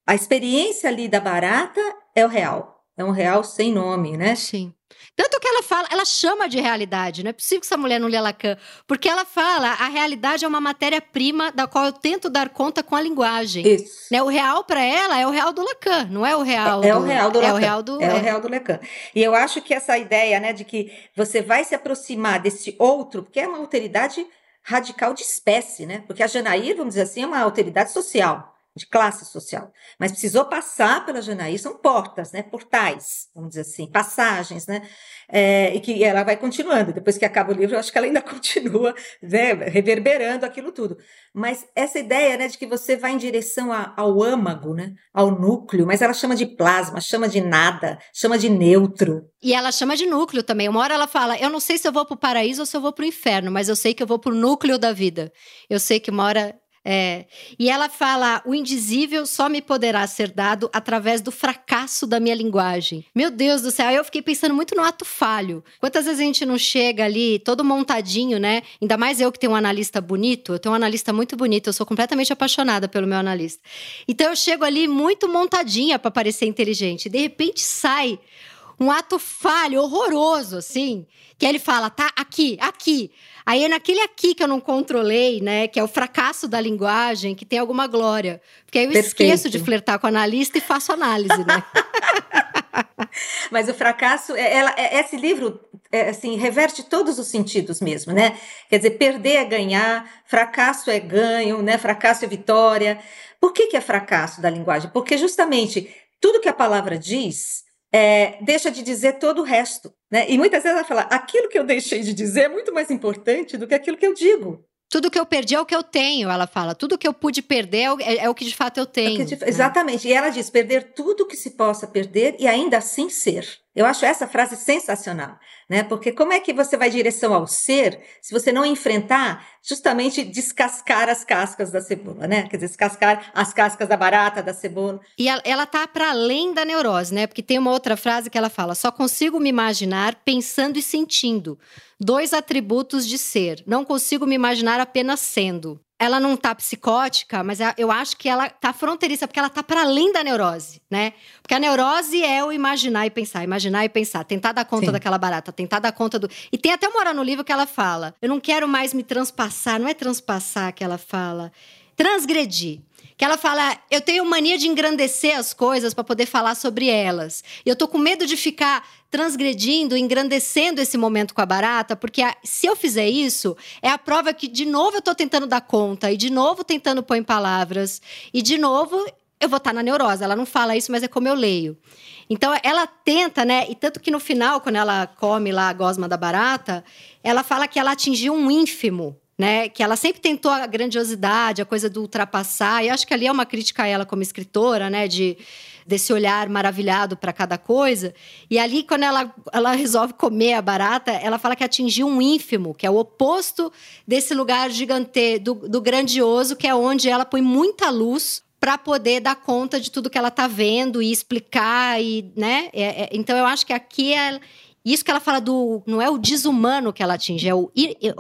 A experiência ali da barata é o real. É um real sem nome, né? Sim. Tanto que ela fala, ela chama de realidade. Não é possível que essa mulher não lê Lacan. Porque ela fala, a realidade é uma matéria-prima da qual eu tento dar conta com a linguagem. Isso. Né? O real para ela é o real do Lacan, não é o real é, do, é o real do Lacan. É o real do, é, é o real do Lacan. E eu acho que essa ideia, né, de que você vai se aproximar desse outro, porque é uma alteridade radical de espécie, né? Porque a Janaíra, vamos dizer assim, é uma alteridade social de classe social, mas precisou passar pela Janaí, são portas, né, portais, vamos dizer assim, passagens, né, é, e que ela vai continuando, depois que acaba o livro, eu acho que ela ainda continua, né, reverberando aquilo tudo, mas essa ideia, né, de que você vai em direção a, ao âmago, né, ao núcleo, mas ela chama de plasma, chama de nada, chama de neutro. E ela chama de núcleo também, uma hora ela fala, eu não sei se eu vou para o paraíso ou se eu vou para o inferno, mas eu sei que eu vou para o núcleo da vida, eu sei que uma hora é. E ela fala: o indizível só me poderá ser dado através do fracasso da minha linguagem. Meu Deus do céu, eu fiquei pensando muito no ato falho. Quantas vezes a gente não chega ali todo montadinho, né? Ainda mais eu que tenho um analista bonito, eu tenho um analista muito bonito, eu sou completamente apaixonada pelo meu analista. Então eu chego ali muito montadinha para parecer inteligente. De repente sai um ato falho, horroroso, assim. Que ele fala, tá aqui, aqui. Aí é naquele aqui que eu não controlei, né? Que é o fracasso da linguagem, que tem alguma glória. Porque aí eu Perfeito. esqueço de flertar com o analista e faço análise, né? Mas o fracasso, é, ela, é, esse livro, é, assim, reverte todos os sentidos mesmo, né? Quer dizer, perder é ganhar, fracasso é ganho, né? Fracasso é vitória. Por que, que é fracasso da linguagem? Porque justamente tudo que a palavra diz é, deixa de dizer todo o resto. Né? E muitas vezes ela fala: aquilo que eu deixei de dizer é muito mais importante do que aquilo que eu digo. Tudo que eu perdi é o que eu tenho, ela fala. Tudo que eu pude perder é o, é, é que de fato eu tenho. É de, né? Exatamente. E ela diz: perder tudo que se possa perder e ainda assim ser. Eu acho essa frase sensacional, né? Porque como é que você vai em direção ao ser se você não enfrentar justamente descascar as cascas da cebola, né? Quer dizer, descascar as cascas da barata, da cebola. E ela, tá para além da neurose, né? Porque tem uma outra frase que ela fala: só consigo me imaginar pensando e sentindo. Dois atributos de ser. Não consigo me imaginar apenas sendo ela não tá psicótica, mas eu acho que ela tá fronteiriça, porque ela tá para além da neurose, né? Porque a neurose é o imaginar e pensar, imaginar e pensar, tentar dar conta Sim. daquela barata, tentar dar conta do. E tem até uma hora no livro que ela fala: eu não quero mais me transpassar, não é transpassar que ela fala, transgredir que ela fala: eu tenho mania de engrandecer as coisas para poder falar sobre elas. E eu tô com medo de ficar transgredindo, engrandecendo esse momento com a barata, porque a, se eu fizer isso, é a prova que de novo eu tô tentando dar conta e de novo tentando pôr em palavras e de novo eu vou estar tá na neurose. Ela não fala isso, mas é como eu leio. Então ela tenta, né? E tanto que no final, quando ela come lá a gosma da barata, ela fala que ela atingiu um ínfimo né? Que ela sempre tentou a grandiosidade, a coisa do ultrapassar. E acho que ali é uma crítica a ela como escritora, né? De desse olhar maravilhado para cada coisa. E ali, quando ela, ela resolve comer a barata, ela fala que atingiu um ínfimo, que é o oposto desse lugar gigante, do, do grandioso, que é onde ela põe muita luz para poder dar conta de tudo que ela está vendo e explicar e, né? É, é, então eu acho que aqui é, isso que ela fala do. Não é o desumano que ela atinge, é o,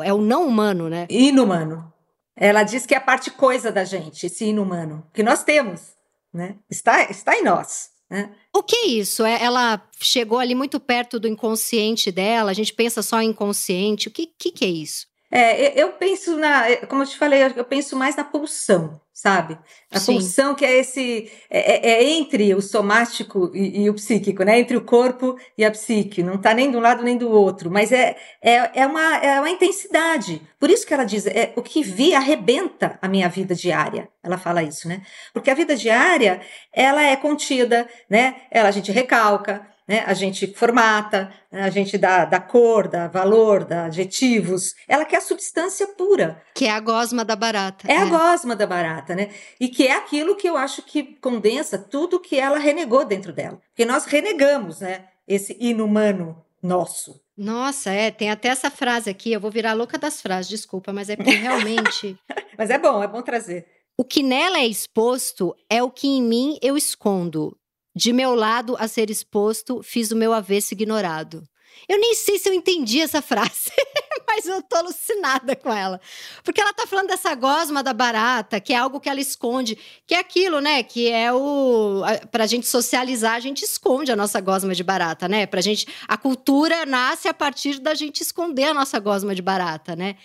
é o não humano, né? Inumano. Ela diz que é a parte coisa da gente, esse inumano, que nós temos, né? Está, está em nós. Né? O que é isso? É, ela chegou ali muito perto do inconsciente dela, a gente pensa só em inconsciente. O que, que, que é isso? É, eu penso na, como eu te falei, eu penso mais na pulsão, sabe? A Sim. pulsão que é esse, é, é, é entre o somático e, e, o psíquico, né? Entre o corpo e a psique, não está nem de um lado nem do outro, mas é, é, é, uma, é uma intensidade. Por isso que ela diz, é, o que vi arrebenta a minha vida diária. Ela fala isso, né? Porque a vida diária, ela é contida, né? Ela a gente recalca, né? A gente formata, né? a gente dá, dá cor, dá valor, dá adjetivos. Ela quer a substância pura. Que é a gosma da barata. É, é, a gosma da barata, né? E que é aquilo que eu acho que condensa tudo que ela renegou dentro dela. Porque nós renegamos, né? Esse inumano nosso. Nossa, é, tem até essa frase aqui, eu vou virar louca das frases, desculpa, mas é porque realmente. mas é bom, é bom trazer. O que nela é exposto é o que em mim eu escondo. De meu lado a ser exposto, fiz o meu avesso ignorado. Eu nem sei se eu entendi essa frase, mas eu tô alucinada com ela. Porque ela tá falando dessa gosma da barata, que é algo que ela esconde, que é aquilo, né? Que é o. Pra gente socializar, a gente esconde a nossa gosma de barata, né? Pra gente. A cultura nasce a partir da gente esconder a nossa gosma de barata, né?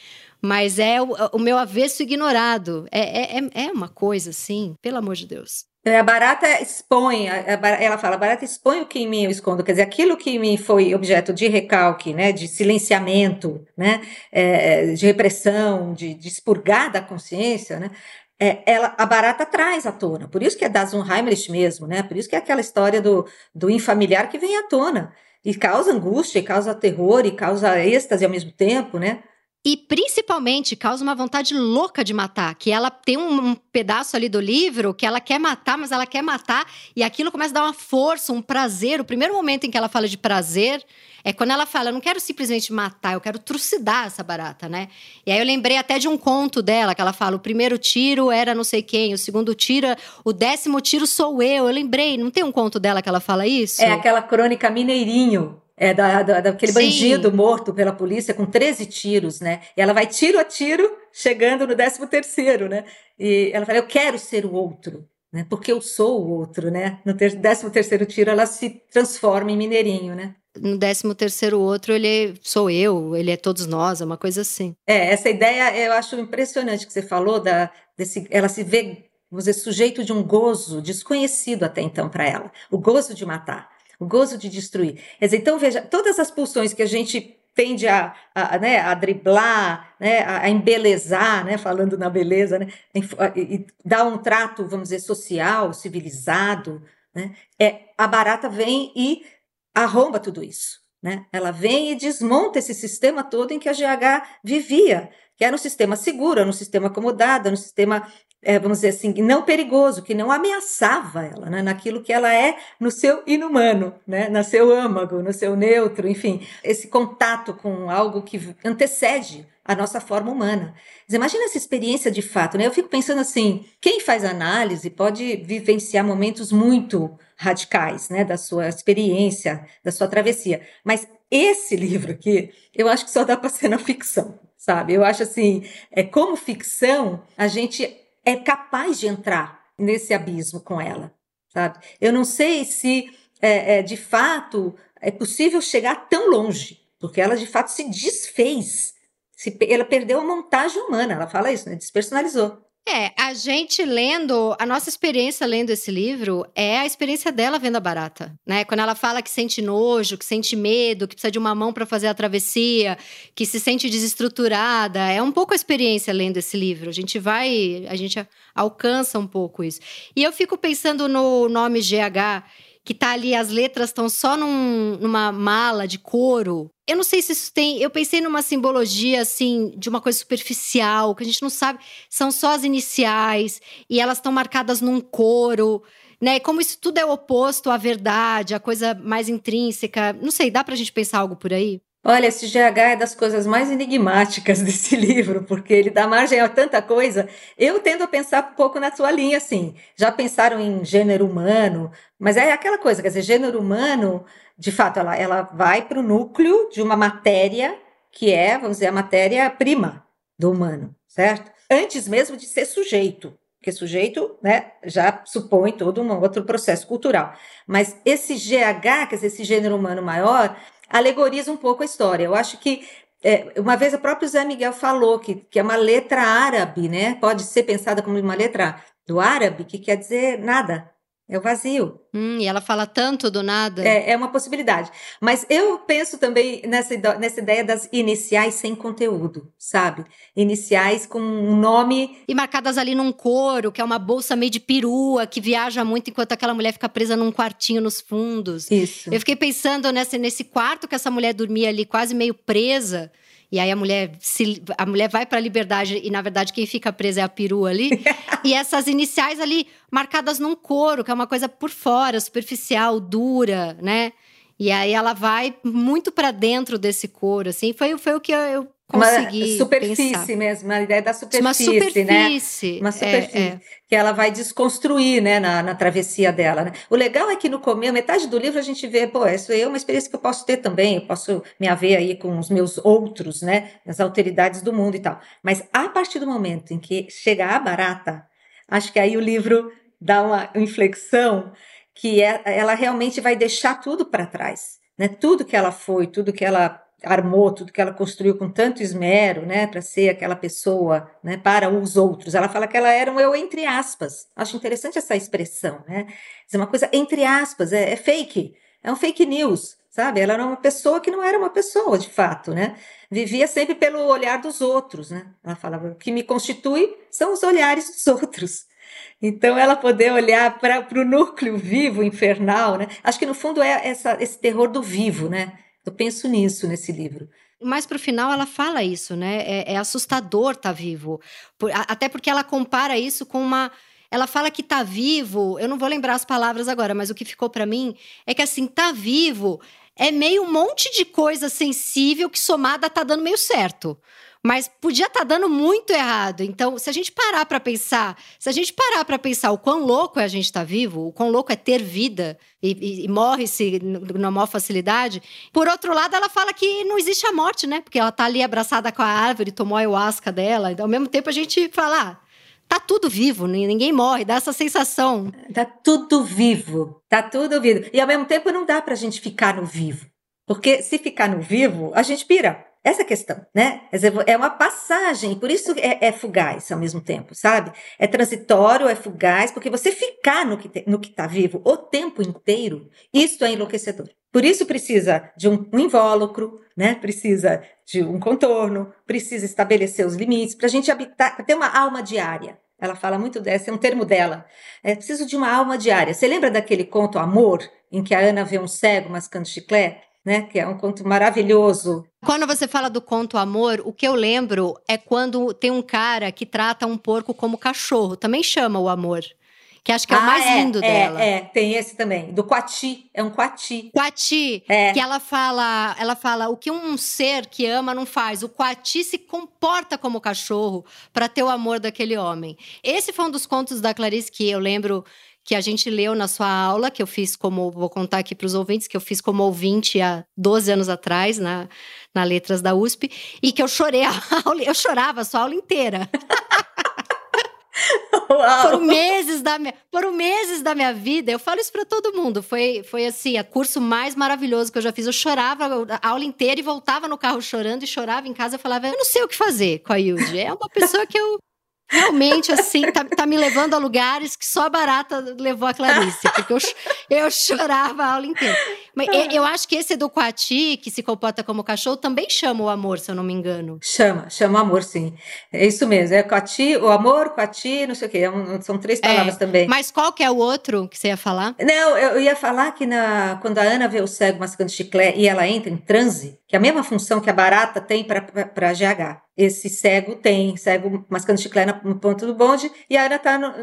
Mas é o, o meu avesso ignorado. É, é, é uma coisa, assim, pelo amor de Deus. É, a barata expõe, ela fala, a barata expõe o que em mim eu escondo, quer dizer, aquilo que em mim foi objeto de recalque, né, de silenciamento, né, é, de repressão, de, de expurgar da consciência, né, é, ela, a barata traz à tona, por isso que é das Unheimlich mesmo, né, por isso que é aquela história do, do infamiliar que vem à tona, e causa angústia, e causa terror, e causa êxtase ao mesmo tempo, né, e principalmente causa uma vontade louca de matar, que ela tem um, um, pedaço ali do livro que ela quer matar, mas ela quer matar e aquilo começa a dar uma força, um prazer. O primeiro momento em que ela fala de prazer é quando ela fala: "Eu não quero simplesmente matar, eu quero trucidar essa barata", né? E aí eu lembrei até de um conto dela que ela fala: "O primeiro tiro era não sei quem, o segundo tiro, o décimo tiro sou eu". Eu lembrei, não tem um conto dela que ela fala isso? É aquela crônica Mineirinho é, da, da, daquele Sim. bandido morto pela polícia com 13 tiros, né? E ela vai tiro a tiro, chegando no 13 terceiro, né? E ela fala, eu quero ser o outro, né? Porque eu sou o outro, né? No 13 terceiro tiro, ela se transforma em mineirinho, né? No 13 terceiro outro, ele sou eu, ele é todos nós, é uma coisa assim. É, essa ideia eu acho impressionante que você falou, da, desse, ela se vê, vamos dizer, sujeito de um gozo desconhecido até então para ela, o gozo de matar gozo de destruir. Quer dizer, então veja, todas as pulsões que a gente tende a, a, né, a driblar, né, a, a embelezar, né, falando na beleza, né, e, e dar um trato, vamos dizer, social, civilizado, né, é, a barata vem e arromba tudo isso. Né? Ela vem e desmonta esse sistema todo em que a GH vivia, que era um sistema seguro, era um sistema acomodado, era um sistema é, vamos dizer assim, não perigoso, que não ameaçava ela, né, naquilo que ela é no seu inumano, né, no seu âmago, no seu neutro, enfim, esse contato com algo que antecede a nossa forma humana. Mas imagina essa experiência de fato, né? Eu fico pensando assim, quem faz análise pode vivenciar momentos muito radicais, né, da sua experiência, da sua travessia, mas esse livro aqui, eu acho que só dá para ser na ficção, sabe? Eu acho assim, é como ficção, a gente é capaz de entrar nesse abismo com ela, sabe? Eu não sei se é, é, de fato é possível chegar tão longe, porque ela de fato se desfez, se, ela perdeu a montagem humana, ela fala isso, né? Despersonalizou. É, a gente lendo, a nossa experiência lendo esse livro é a experiência dela vendo a barata, né? Quando ela fala que sente nojo, que sente medo, que precisa de uma mão para fazer a travessia, que se sente desestruturada, é um pouco a experiência lendo esse livro. A gente vai, a gente alcança um pouco isso. E eu fico pensando no nome GH que tá ali, as letras estão só num, numa mala de couro. Eu não sei se isso tem. Eu pensei numa simbologia, assim, de uma coisa superficial, que a gente não sabe. São só as iniciais, e elas estão marcadas num couro. Né? Como isso tudo é oposto à verdade, à coisa mais intrínseca. Não sei, dá pra gente pensar algo por aí? Olha, esse GH é das coisas mais enigmáticas desse livro, porque ele dá margem a tanta coisa. Eu tendo a pensar um pouco na sua linha, assim. Já pensaram em gênero humano, mas é aquela coisa, quer dizer, gênero humano, de fato, ela, ela vai para o núcleo de uma matéria que é, vamos dizer, a matéria-prima do humano, certo? Antes mesmo de ser sujeito, porque sujeito né, já supõe todo um outro processo cultural. Mas esse GH, quer dizer, esse gênero humano maior, alegoriza um pouco a história. Eu acho que é, uma vez o próprio Zé Miguel falou que, que é uma letra árabe, né? Pode ser pensada como uma letra do árabe, que quer dizer nada, é o vazio. Hum, e ela fala tanto do nada. É, é uma possibilidade. Mas eu penso também nessa, nessa ideia das iniciais sem conteúdo, sabe? Iniciais com um nome. E marcadas ali num couro, que é uma bolsa meio de perua, que viaja muito enquanto aquela mulher fica presa num quartinho nos fundos. Isso. Eu fiquei pensando nessa, nesse quarto que essa mulher dormia ali, quase meio presa. E aí a mulher se, a mulher vai para a liberdade e na verdade quem fica presa é a perua ali. e essas iniciais ali marcadas num couro, que é uma coisa por fora, superficial, dura, né? E aí ela vai muito para dentro desse couro, assim. Foi, foi o que eu, conseguir uma superfície pensar. mesmo, a ideia da superfície, uma superfície, né? Uma superfície é, é. que ela vai desconstruir, né, na, na travessia dela. Né? O legal é que no começo, metade do livro a gente vê, pô, isso aí é uma experiência que eu posso ter também, eu posso me haver aí com os meus outros, né, as autoridades do mundo e tal. Mas a partir do momento em que chega a barata, acho que aí o livro dá uma inflexão que é, ela realmente vai deixar tudo para trás, né? Tudo que ela foi, tudo que ela armou, tudo que ela construiu com tanto esmero, né, para ser aquela pessoa, né, para os outros. Ela fala que ela era um eu entre aspas. Acho interessante essa expressão, né? É uma coisa entre aspas, é, é fake, é um fake news, sabe? Ela era uma pessoa que não era uma pessoa, de fato, né? Vivia sempre pelo olhar dos outros, né? Ela falava, o que me constitui são os olhares dos outros. Então, ela poder olhar para o núcleo vivo, infernal, né? Acho que no fundo é essa, esse terror do vivo, né? Eu penso nisso nesse livro. Mas para o final ela fala isso, né? É, é assustador estar tá vivo. Por, até porque ela compara isso com uma. Ela fala que tá vivo, eu não vou lembrar as palavras agora, mas o que ficou para mim é que assim, tá vivo é meio um monte de coisa sensível que somada tá dando meio certo. Mas podia estar tá dando muito errado. Então, se a gente parar para pensar, se a gente parar para pensar o quão louco é a gente estar tá vivo, o quão louco é ter vida e, e, e morre-se na maior facilidade. Por outro lado, ela fala que não existe a morte, né? Porque ela tá ali abraçada com a árvore, tomou a ayahuasca dela. Então, ao mesmo tempo, a gente fala. Ah, tá tudo vivo, ninguém morre, dá essa sensação. Tá tudo vivo, tá tudo vivo. E ao mesmo tempo não dá pra gente ficar no vivo. Porque se ficar no vivo, a gente pira. Essa questão, né? É uma passagem, por isso é, é, fugaz ao mesmo tempo, sabe? É transitório, é fugaz, porque você ficar no que no está vivo o tempo inteiro, isso é enlouquecedor. Por isso precisa de um, um invólucro, né? Precisa de um contorno, precisa estabelecer os limites para a gente habitar, pra ter uma alma diária. Ela fala muito dessa, é um termo dela. É preciso de uma alma diária. Você lembra daquele conto Amor, em que a Ana vê um cego mascando chiclete? Né? Que é um conto maravilhoso. Quando você fala do conto Amor, o que eu lembro é quando tem um cara que trata um porco como cachorro. Também chama o amor. Que acho que é ah, o mais é, lindo é, dela. É, tem esse também. Do Quati. É um Quati. Quati. É. Que ela fala, ela fala, o que um ser que ama não faz. O Quati se comporta como cachorro para ter o amor daquele homem. Esse foi um dos contos da Clarice que eu lembro que a gente leu na sua aula, que eu fiz como, vou contar aqui para os ouvintes, que eu fiz como ouvinte há 12 anos atrás, na, na Letras da USP, e que eu chorei a aula, eu chorava a sua aula inteira. Uau. Foram meses da minha, foram meses da minha vida. Eu falo isso para todo mundo. Foi, foi assim, o curso mais maravilhoso que eu já fiz. Eu chorava a aula inteira e voltava no carro chorando e chorava em casa. Eu falava, eu não sei o que fazer com a Yudi. É uma pessoa que eu realmente, assim, tá, tá, me levando a lugares que só a Barata levou a Clarice, porque eu, eu chorava a aula inteira. Mas eu acho que esse do Coati, que se comporta como cachorro, também chama o amor, se eu não me engano. Chama, chama o amor, sim. É isso mesmo, é Coati, o amor, Coati, não sei o quê, é são três palavras é, também. Mas qual que é o outro que você ia falar? Não, eu ia falar que na, quando a Ana vê o cego mascando chiclete e ela entra em transe, que é a mesma função que a barata tem para GH esse cego tem, cego mascando chiclete no ponto do bonde, e a Ana tá no,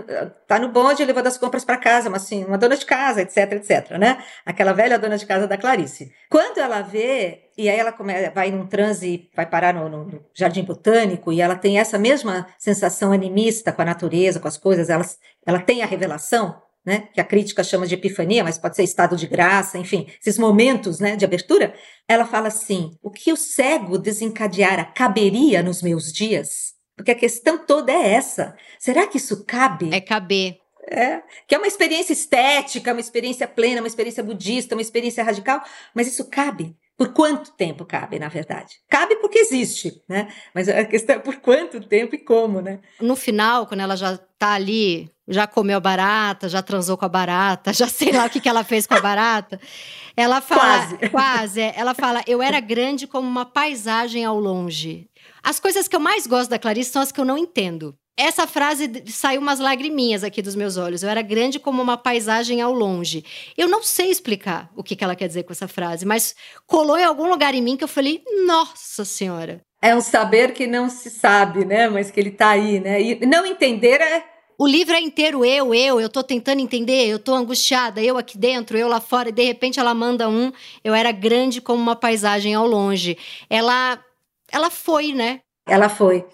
tá no bonde levando as compras para casa, mas assim, uma dona de casa, etc, etc, né? Aquela velha dona de casa da Clarice. Quando ela vê, e aí ela come, vai num transe, vai parar no, no, no, jardim botânico, e ela tem essa mesma sensação animista com a natureza, com as coisas, ela, ela tem a revelação, né, que a crítica chama de epifania, mas pode ser estado de graça, enfim, esses momentos né, de abertura, ela fala assim: o que o cego desencadeara caberia nos meus dias? Porque a questão toda é essa. Será que isso cabe? É caber. É, que é uma experiência estética, uma experiência plena, uma experiência budista, uma experiência radical, mas isso cabe. Por quanto tempo cabe, na verdade? Cabe porque existe, né? Mas a questão é por quanto tempo e como, né? No final, quando ela já tá ali, já comeu barata, já transou com a barata, já sei lá o que, que ela fez com a barata. Ela fala, quase. quase, é, ela fala, eu era grande como uma paisagem ao longe. As coisas que eu mais gosto da Clarice são as que eu não entendo. Essa frase saiu umas lagriminhas aqui dos meus olhos. Eu era grande como uma paisagem ao longe. Eu não sei explicar o que ela quer dizer com essa frase, mas colou em algum lugar em mim que eu falei: Nossa Senhora. É um saber que não se sabe, né? Mas que ele tá aí, né? E não entender é. O livro é inteiro eu, eu, eu tô tentando entender, eu tô angustiada, eu aqui dentro, eu lá fora, e de repente ela manda um, eu era grande como uma paisagem ao longe. Ela ela foi, né? Ela foi.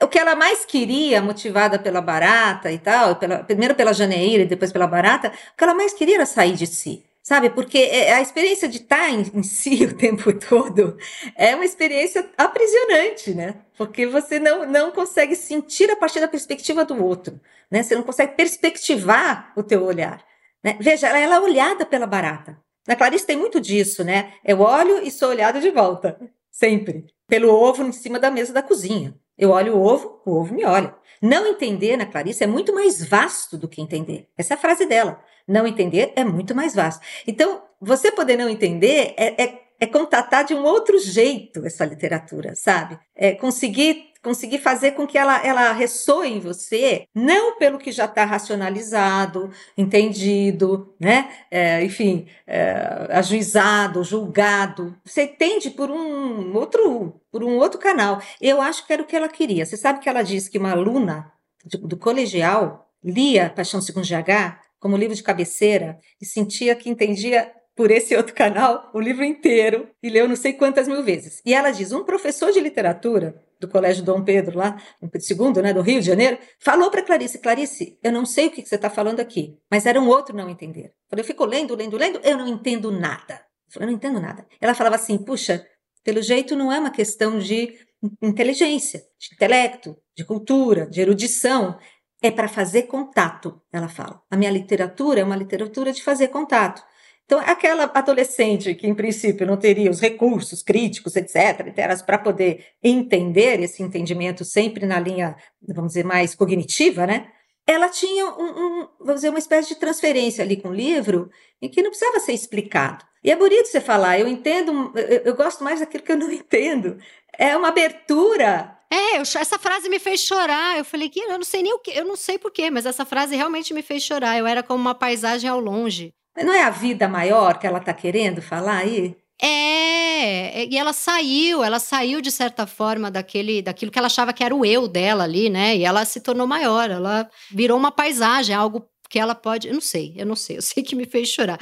O que ela mais queria, motivada pela barata e tal, pela, primeiro pela Janeíra e depois pela barata, o que ela mais queria era sair de si. Sabe, porque é, a experiência de estar em, em si o tempo todo é uma experiência aprisionante, né? Porque você não, não consegue sentir a partir da perspectiva do outro, né? Você não consegue perspectivar o teu olhar. Né? Veja, ela é olhada pela barata. Na Clarice tem muito disso, né? Eu olho e sou olhada de volta, sempre. Pelo ovo em cima da mesa da cozinha. Eu olho o ovo, o ovo me olha. Não entender na Clarice é muito mais vasto do que entender. Essa é a frase dela. Não entender é muito mais vasto. Então, você poder não entender é, é, é contatar de um outro jeito essa literatura, sabe? É conseguir conseguir fazer com que ela, ela ressoe em você, não pelo que já está racionalizado, entendido, né? É, enfim, é, ajuizado, julgado. Você entende por um outro por um outro canal. Eu acho que era o que ela queria. Você sabe que ela disse que uma aluna do, do colegial lia Paixão Segundo GH como livro de cabeceira e sentia que entendia por esse outro canal o livro inteiro e leu não sei quantas mil vezes. E ela diz: um professor de literatura do Colégio Dom Pedro, lá, segundo, né, do Rio de Janeiro, falou para Clarice: Clarice, eu não sei o que você está falando aqui, mas era um outro não entender. Eu fico lendo, lendo, lendo, eu não entendo nada. Eu não entendo nada. Ela falava assim: puxa, pelo jeito não é uma questão de inteligência, de intelecto, de cultura, de erudição. É para fazer contato, ela fala. A minha literatura é uma literatura de fazer contato. Então, aquela adolescente que, em princípio, não teria os recursos críticos, etc., para poder entender esse entendimento sempre na linha, vamos dizer, mais cognitiva, né? Ela tinha um, um, vamos dizer, uma espécie de transferência ali com o livro em que não precisava ser explicado. E é bonito você falar, eu entendo, eu, eu gosto mais daquilo que eu não entendo. É uma abertura é, eu, essa frase me fez chorar. Eu falei que eu não sei nem o que, eu não sei porquê, mas essa frase realmente me fez chorar. Eu era como uma paisagem ao longe. Mas não é a vida maior que ela está querendo falar aí? É, e ela saiu, ela saiu de certa forma daquele, daquilo que ela achava que era o eu dela ali, né? E ela se tornou maior, ela virou uma paisagem, algo que ela pode, eu não sei, eu não sei, eu sei que me fez chorar.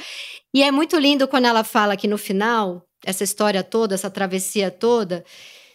E é muito lindo quando ela fala que no final, essa história toda, essa travessia toda,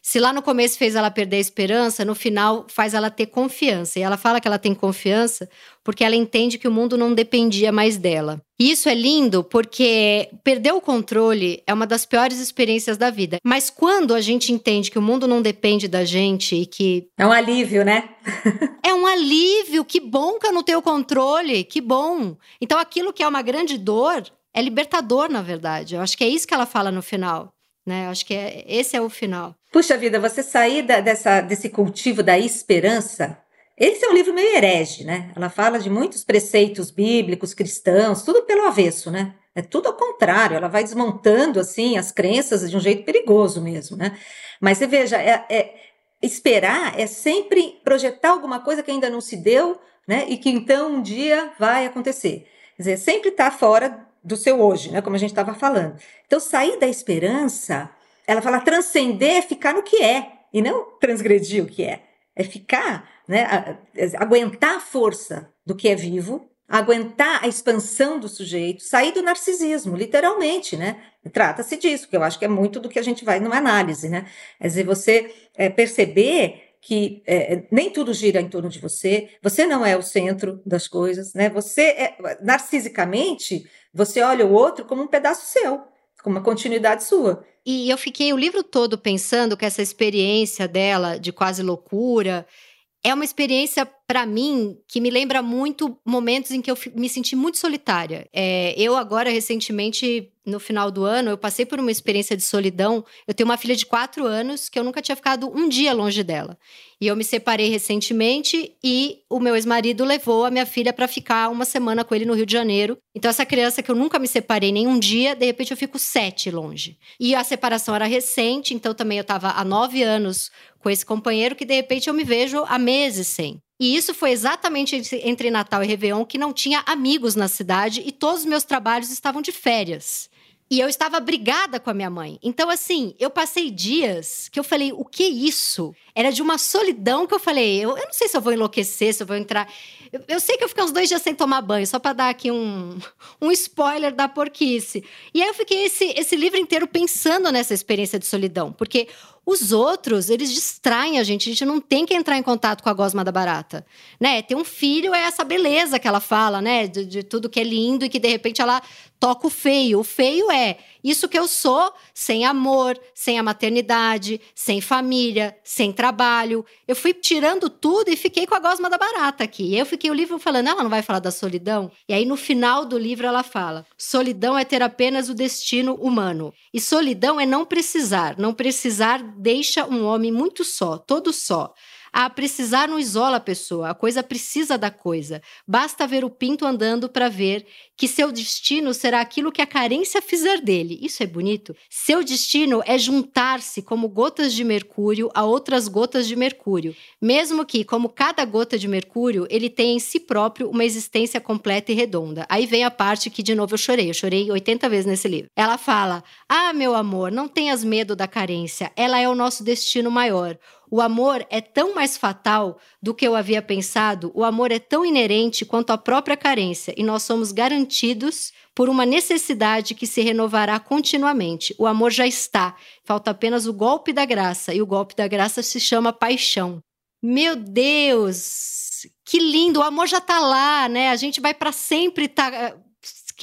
se lá no começo fez ela perder a esperança, no final faz ela ter confiança. E ela fala que ela tem confiança porque ela entende que o mundo não dependia mais dela. E isso é lindo porque perder o controle é uma das piores experiências da vida. Mas quando a gente entende que o mundo não depende da gente e que. É um alívio, né? é um alívio. Que bom que eu não tenho controle. Que bom. Então aquilo que é uma grande dor é libertador, na verdade. Eu acho que é isso que ela fala no final. Né? Acho que é, esse é o final. Puxa vida, você sair da, dessa, desse cultivo da esperança. Esse é um livro meio herege, né? Ela fala de muitos preceitos bíblicos, cristãos, tudo pelo avesso, né? É tudo ao contrário, ela vai desmontando assim as crenças de um jeito perigoso mesmo, né? Mas você veja, é, é, esperar é sempre projetar alguma coisa que ainda não se deu, né? E que então um dia vai acontecer. Quer dizer, sempre está fora do seu hoje, né? Como a gente estava falando. Então, sair da esperança, ela fala transcender é ficar no que é e não transgredir o que é. É ficar, né? Aguentar a força do que é vivo, aguentar a expansão do sujeito, sair do narcisismo, literalmente, né? Trata-se disso, que eu acho que é muito do que a gente vai numa análise, né? Quer dizer, você é, perceber que é, nem tudo gira em torno de você, você não é o centro das coisas, né? Você é, narcisicamente, você olha o outro como um pedaço seu, como uma continuidade sua. E eu fiquei o livro todo pensando que essa experiência dela de quase loucura é uma experiência para mim que me lembra muito momentos em que eu me senti muito solitária. É, eu agora recentemente no final do ano, eu passei por uma experiência de solidão. Eu tenho uma filha de quatro anos que eu nunca tinha ficado um dia longe dela. E eu me separei recentemente e o meu ex-marido levou a minha filha para ficar uma semana com ele no Rio de Janeiro. Então, essa criança que eu nunca me separei nem um dia, de repente eu fico sete longe. E a separação era recente, então também eu estava há nove anos com esse companheiro que de repente eu me vejo há meses sem. E isso foi exatamente entre Natal e Réveillon que não tinha amigos na cidade e todos os meus trabalhos estavam de férias. E eu estava brigada com a minha mãe. Então, assim, eu passei dias que eu falei, o que é isso? Era de uma solidão que eu falei, eu, eu não sei se eu vou enlouquecer, se eu vou entrar. Eu, eu sei que eu fiquei uns dois dias sem tomar banho, só para dar aqui um, um spoiler da porquice. E aí eu fiquei esse, esse livro inteiro pensando nessa experiência de solidão, porque Os outros, eles distraem a gente. A gente não tem que entrar em contato com a gosma da barata. Né? Ter um filho é essa beleza que ela fala, né? De, de tudo que é lindo e que de repente ela toca o feio. O feio é isso que eu sou sem amor, sem a maternidade, sem família, sem trabalho. Eu fui tirando tudo e fiquei com a gosma da barata aqui. Eu fiquei o livro falando, ela não vai falar da solidão? E aí no final do livro ela fala: solidão é ter apenas o destino humano. E solidão é não precisar. Não precisar deixa um homem muito só, todo só. A precisar não isola a pessoa, a coisa precisa da coisa. Basta ver o pinto andando para ver que seu destino será aquilo que a carência fizer dele. Isso é bonito? Seu destino é juntar-se como gotas de mercúrio a outras gotas de mercúrio, mesmo que, como cada gota de mercúrio, ele tenha em si próprio uma existência completa e redonda. Aí vem a parte que, de novo, eu chorei. Eu chorei 80 vezes nesse livro. Ela fala: Ah, meu amor, não tenhas medo da carência, ela é o nosso destino maior. O amor é tão mais fatal do que eu havia pensado, o amor é tão inerente quanto a própria carência, e nós somos garantidos por uma necessidade que se renovará continuamente. O amor já está, falta apenas o golpe da graça, e o golpe da graça se chama paixão. Meu Deus! Que lindo! O amor já está lá, né? A gente vai para sempre estar. Tá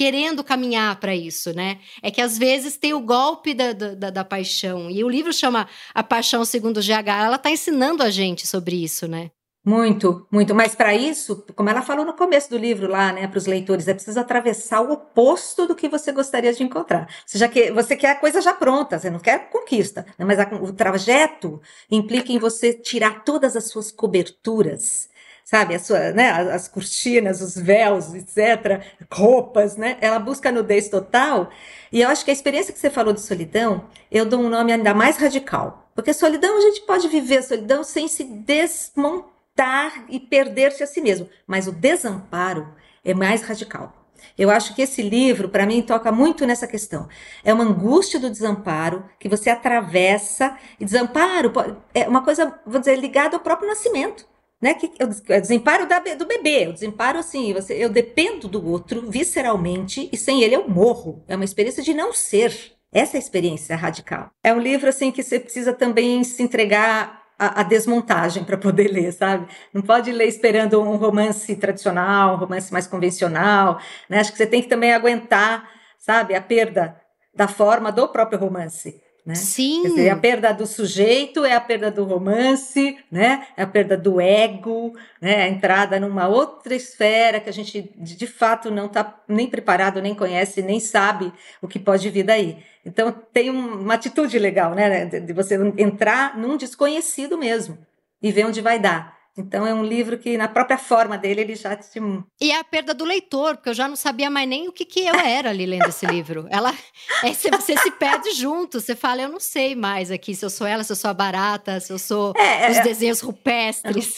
querendo caminhar para isso, né? É que às vezes tem o golpe da, da, da, paixão. E o livro chama A Paixão Segundo GH. Ela está ensinando a gente sobre isso, né? Muito, muito. Mas para isso, como ela falou no começo do livro lá, né, para os leitores, é preciso atravessar o oposto do que você gostaria de encontrar. Você, já quer, você quer a coisa já pronta, você não quer conquista, né, mas a, o trajeto implica em você tirar todas as suas coberturas sabe, a sua, né, as cortinas, os véus, etc., roupas, né? Ela busca nudez total. E eu acho que a experiência que você falou de solidão, eu dou um nome ainda mais radical. Porque solidão, a gente pode viver a solidão sem se desmontar e perder-se a si mesmo. Mas o desamparo é mais radical. Eu acho que esse livro, para mim, toca muito nessa questão. É uma angústia do desamparo que você atravessa. E desamparo é uma coisa, vou dizer, ligada ao próprio nascimento né? Que é o desemparo da, do bebê, o desemparo assim, você, eu dependo do outro visceralmente e sem ele eu morro. É uma experiência de não ser. Essa é a experiência radical. É um livro assim que você precisa também se entregar à, desmontagem para poder ler, sabe? Não pode ler esperando um romance tradicional, um romance mais convencional, né? Acho que você tem que também aguentar, sabe, a perda da forma do próprio romance. Né? Sim. Dizer, a perda do sujeito é a perda do romance, né? É a perda do ego, né? A entrada numa outra esfera que a gente de fato não está nem preparado, nem conhece, nem sabe o que pode vir daí. Então tem uma atitude legal, né? De você entrar num desconhecido mesmo e ver onde vai dar. Então é um livro que, na própria forma dele, ele já te. E é a perda do leitor, porque eu já não sabia mais nem o que, que eu era ali lendo esse livro. Ela, é, você, você, se perde junto, você fala, eu não sei mais aqui se eu sou ela, se eu sou a barata, se eu sou é, é os é, desenhos rupestres.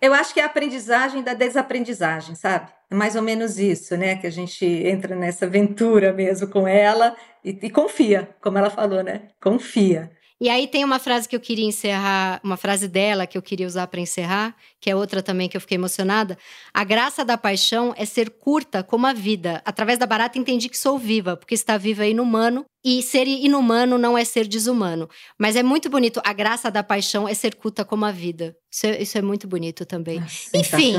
Eu acho que é a aprendizagem da desaprendizagem, sabe? É mais ou menos isso, né? Que a gente entra nessa aventura mesmo com ela e, e confia, como ela falou, né? Confia. E aí tem uma frase que eu queria encerrar, uma frase dela que eu queria usar para encerrar, que é outra também que eu fiquei emocionada. A graça da paixão é ser curta como a vida. Através da barata entendi que sou viva, porque está viva é inumano e ser inumano não é ser desumano. Mas é muito bonito. A graça da paixão é ser curta como a vida. Isso é, isso é muito bonito também. Enfim.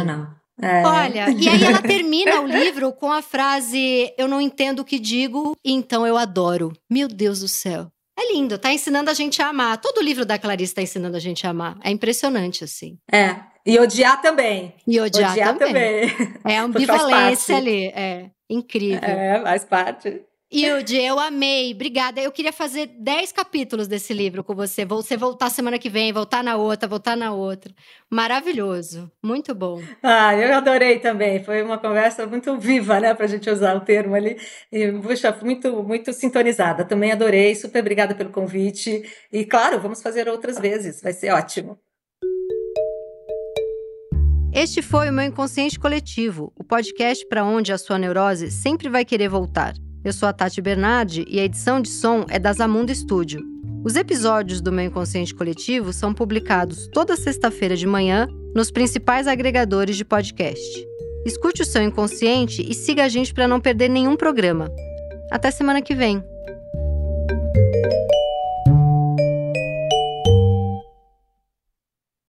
É. Olha, e aí ela termina o livro com a frase: Eu não entendo o que digo, então eu adoro. Meu Deus do céu. É lindo, tá ensinando a gente a amar. Todo livro da Clarice tá ensinando a gente a amar. É impressionante, assim. É. E odiar também. E odiar, odiar também. também. É ambivalência ali. É incrível. É, faz parte. Yudi, eu amei. Obrigada. Eu queria fazer 10 capítulos desse livro com você. Você voltar semana que vem, voltar na outra, voltar na outra. Maravilhoso. Muito bom. Ah, eu adorei também. Foi uma conversa muito viva, né, para a gente usar o termo ali. E, puxa, muito, muito sintonizada. Também adorei. Super obrigada pelo convite. E, claro, vamos fazer outras vezes. Vai ser ótimo. Este foi o meu Inconsciente Coletivo, o podcast para onde a sua neurose sempre vai querer voltar. Eu sou a Tati Bernardi e a edição de som é da Zamunda Studio. Os episódios do meu inconsciente coletivo são publicados toda sexta-feira de manhã nos principais agregadores de podcast. Escute o seu inconsciente e siga a gente para não perder nenhum programa. Até semana que vem.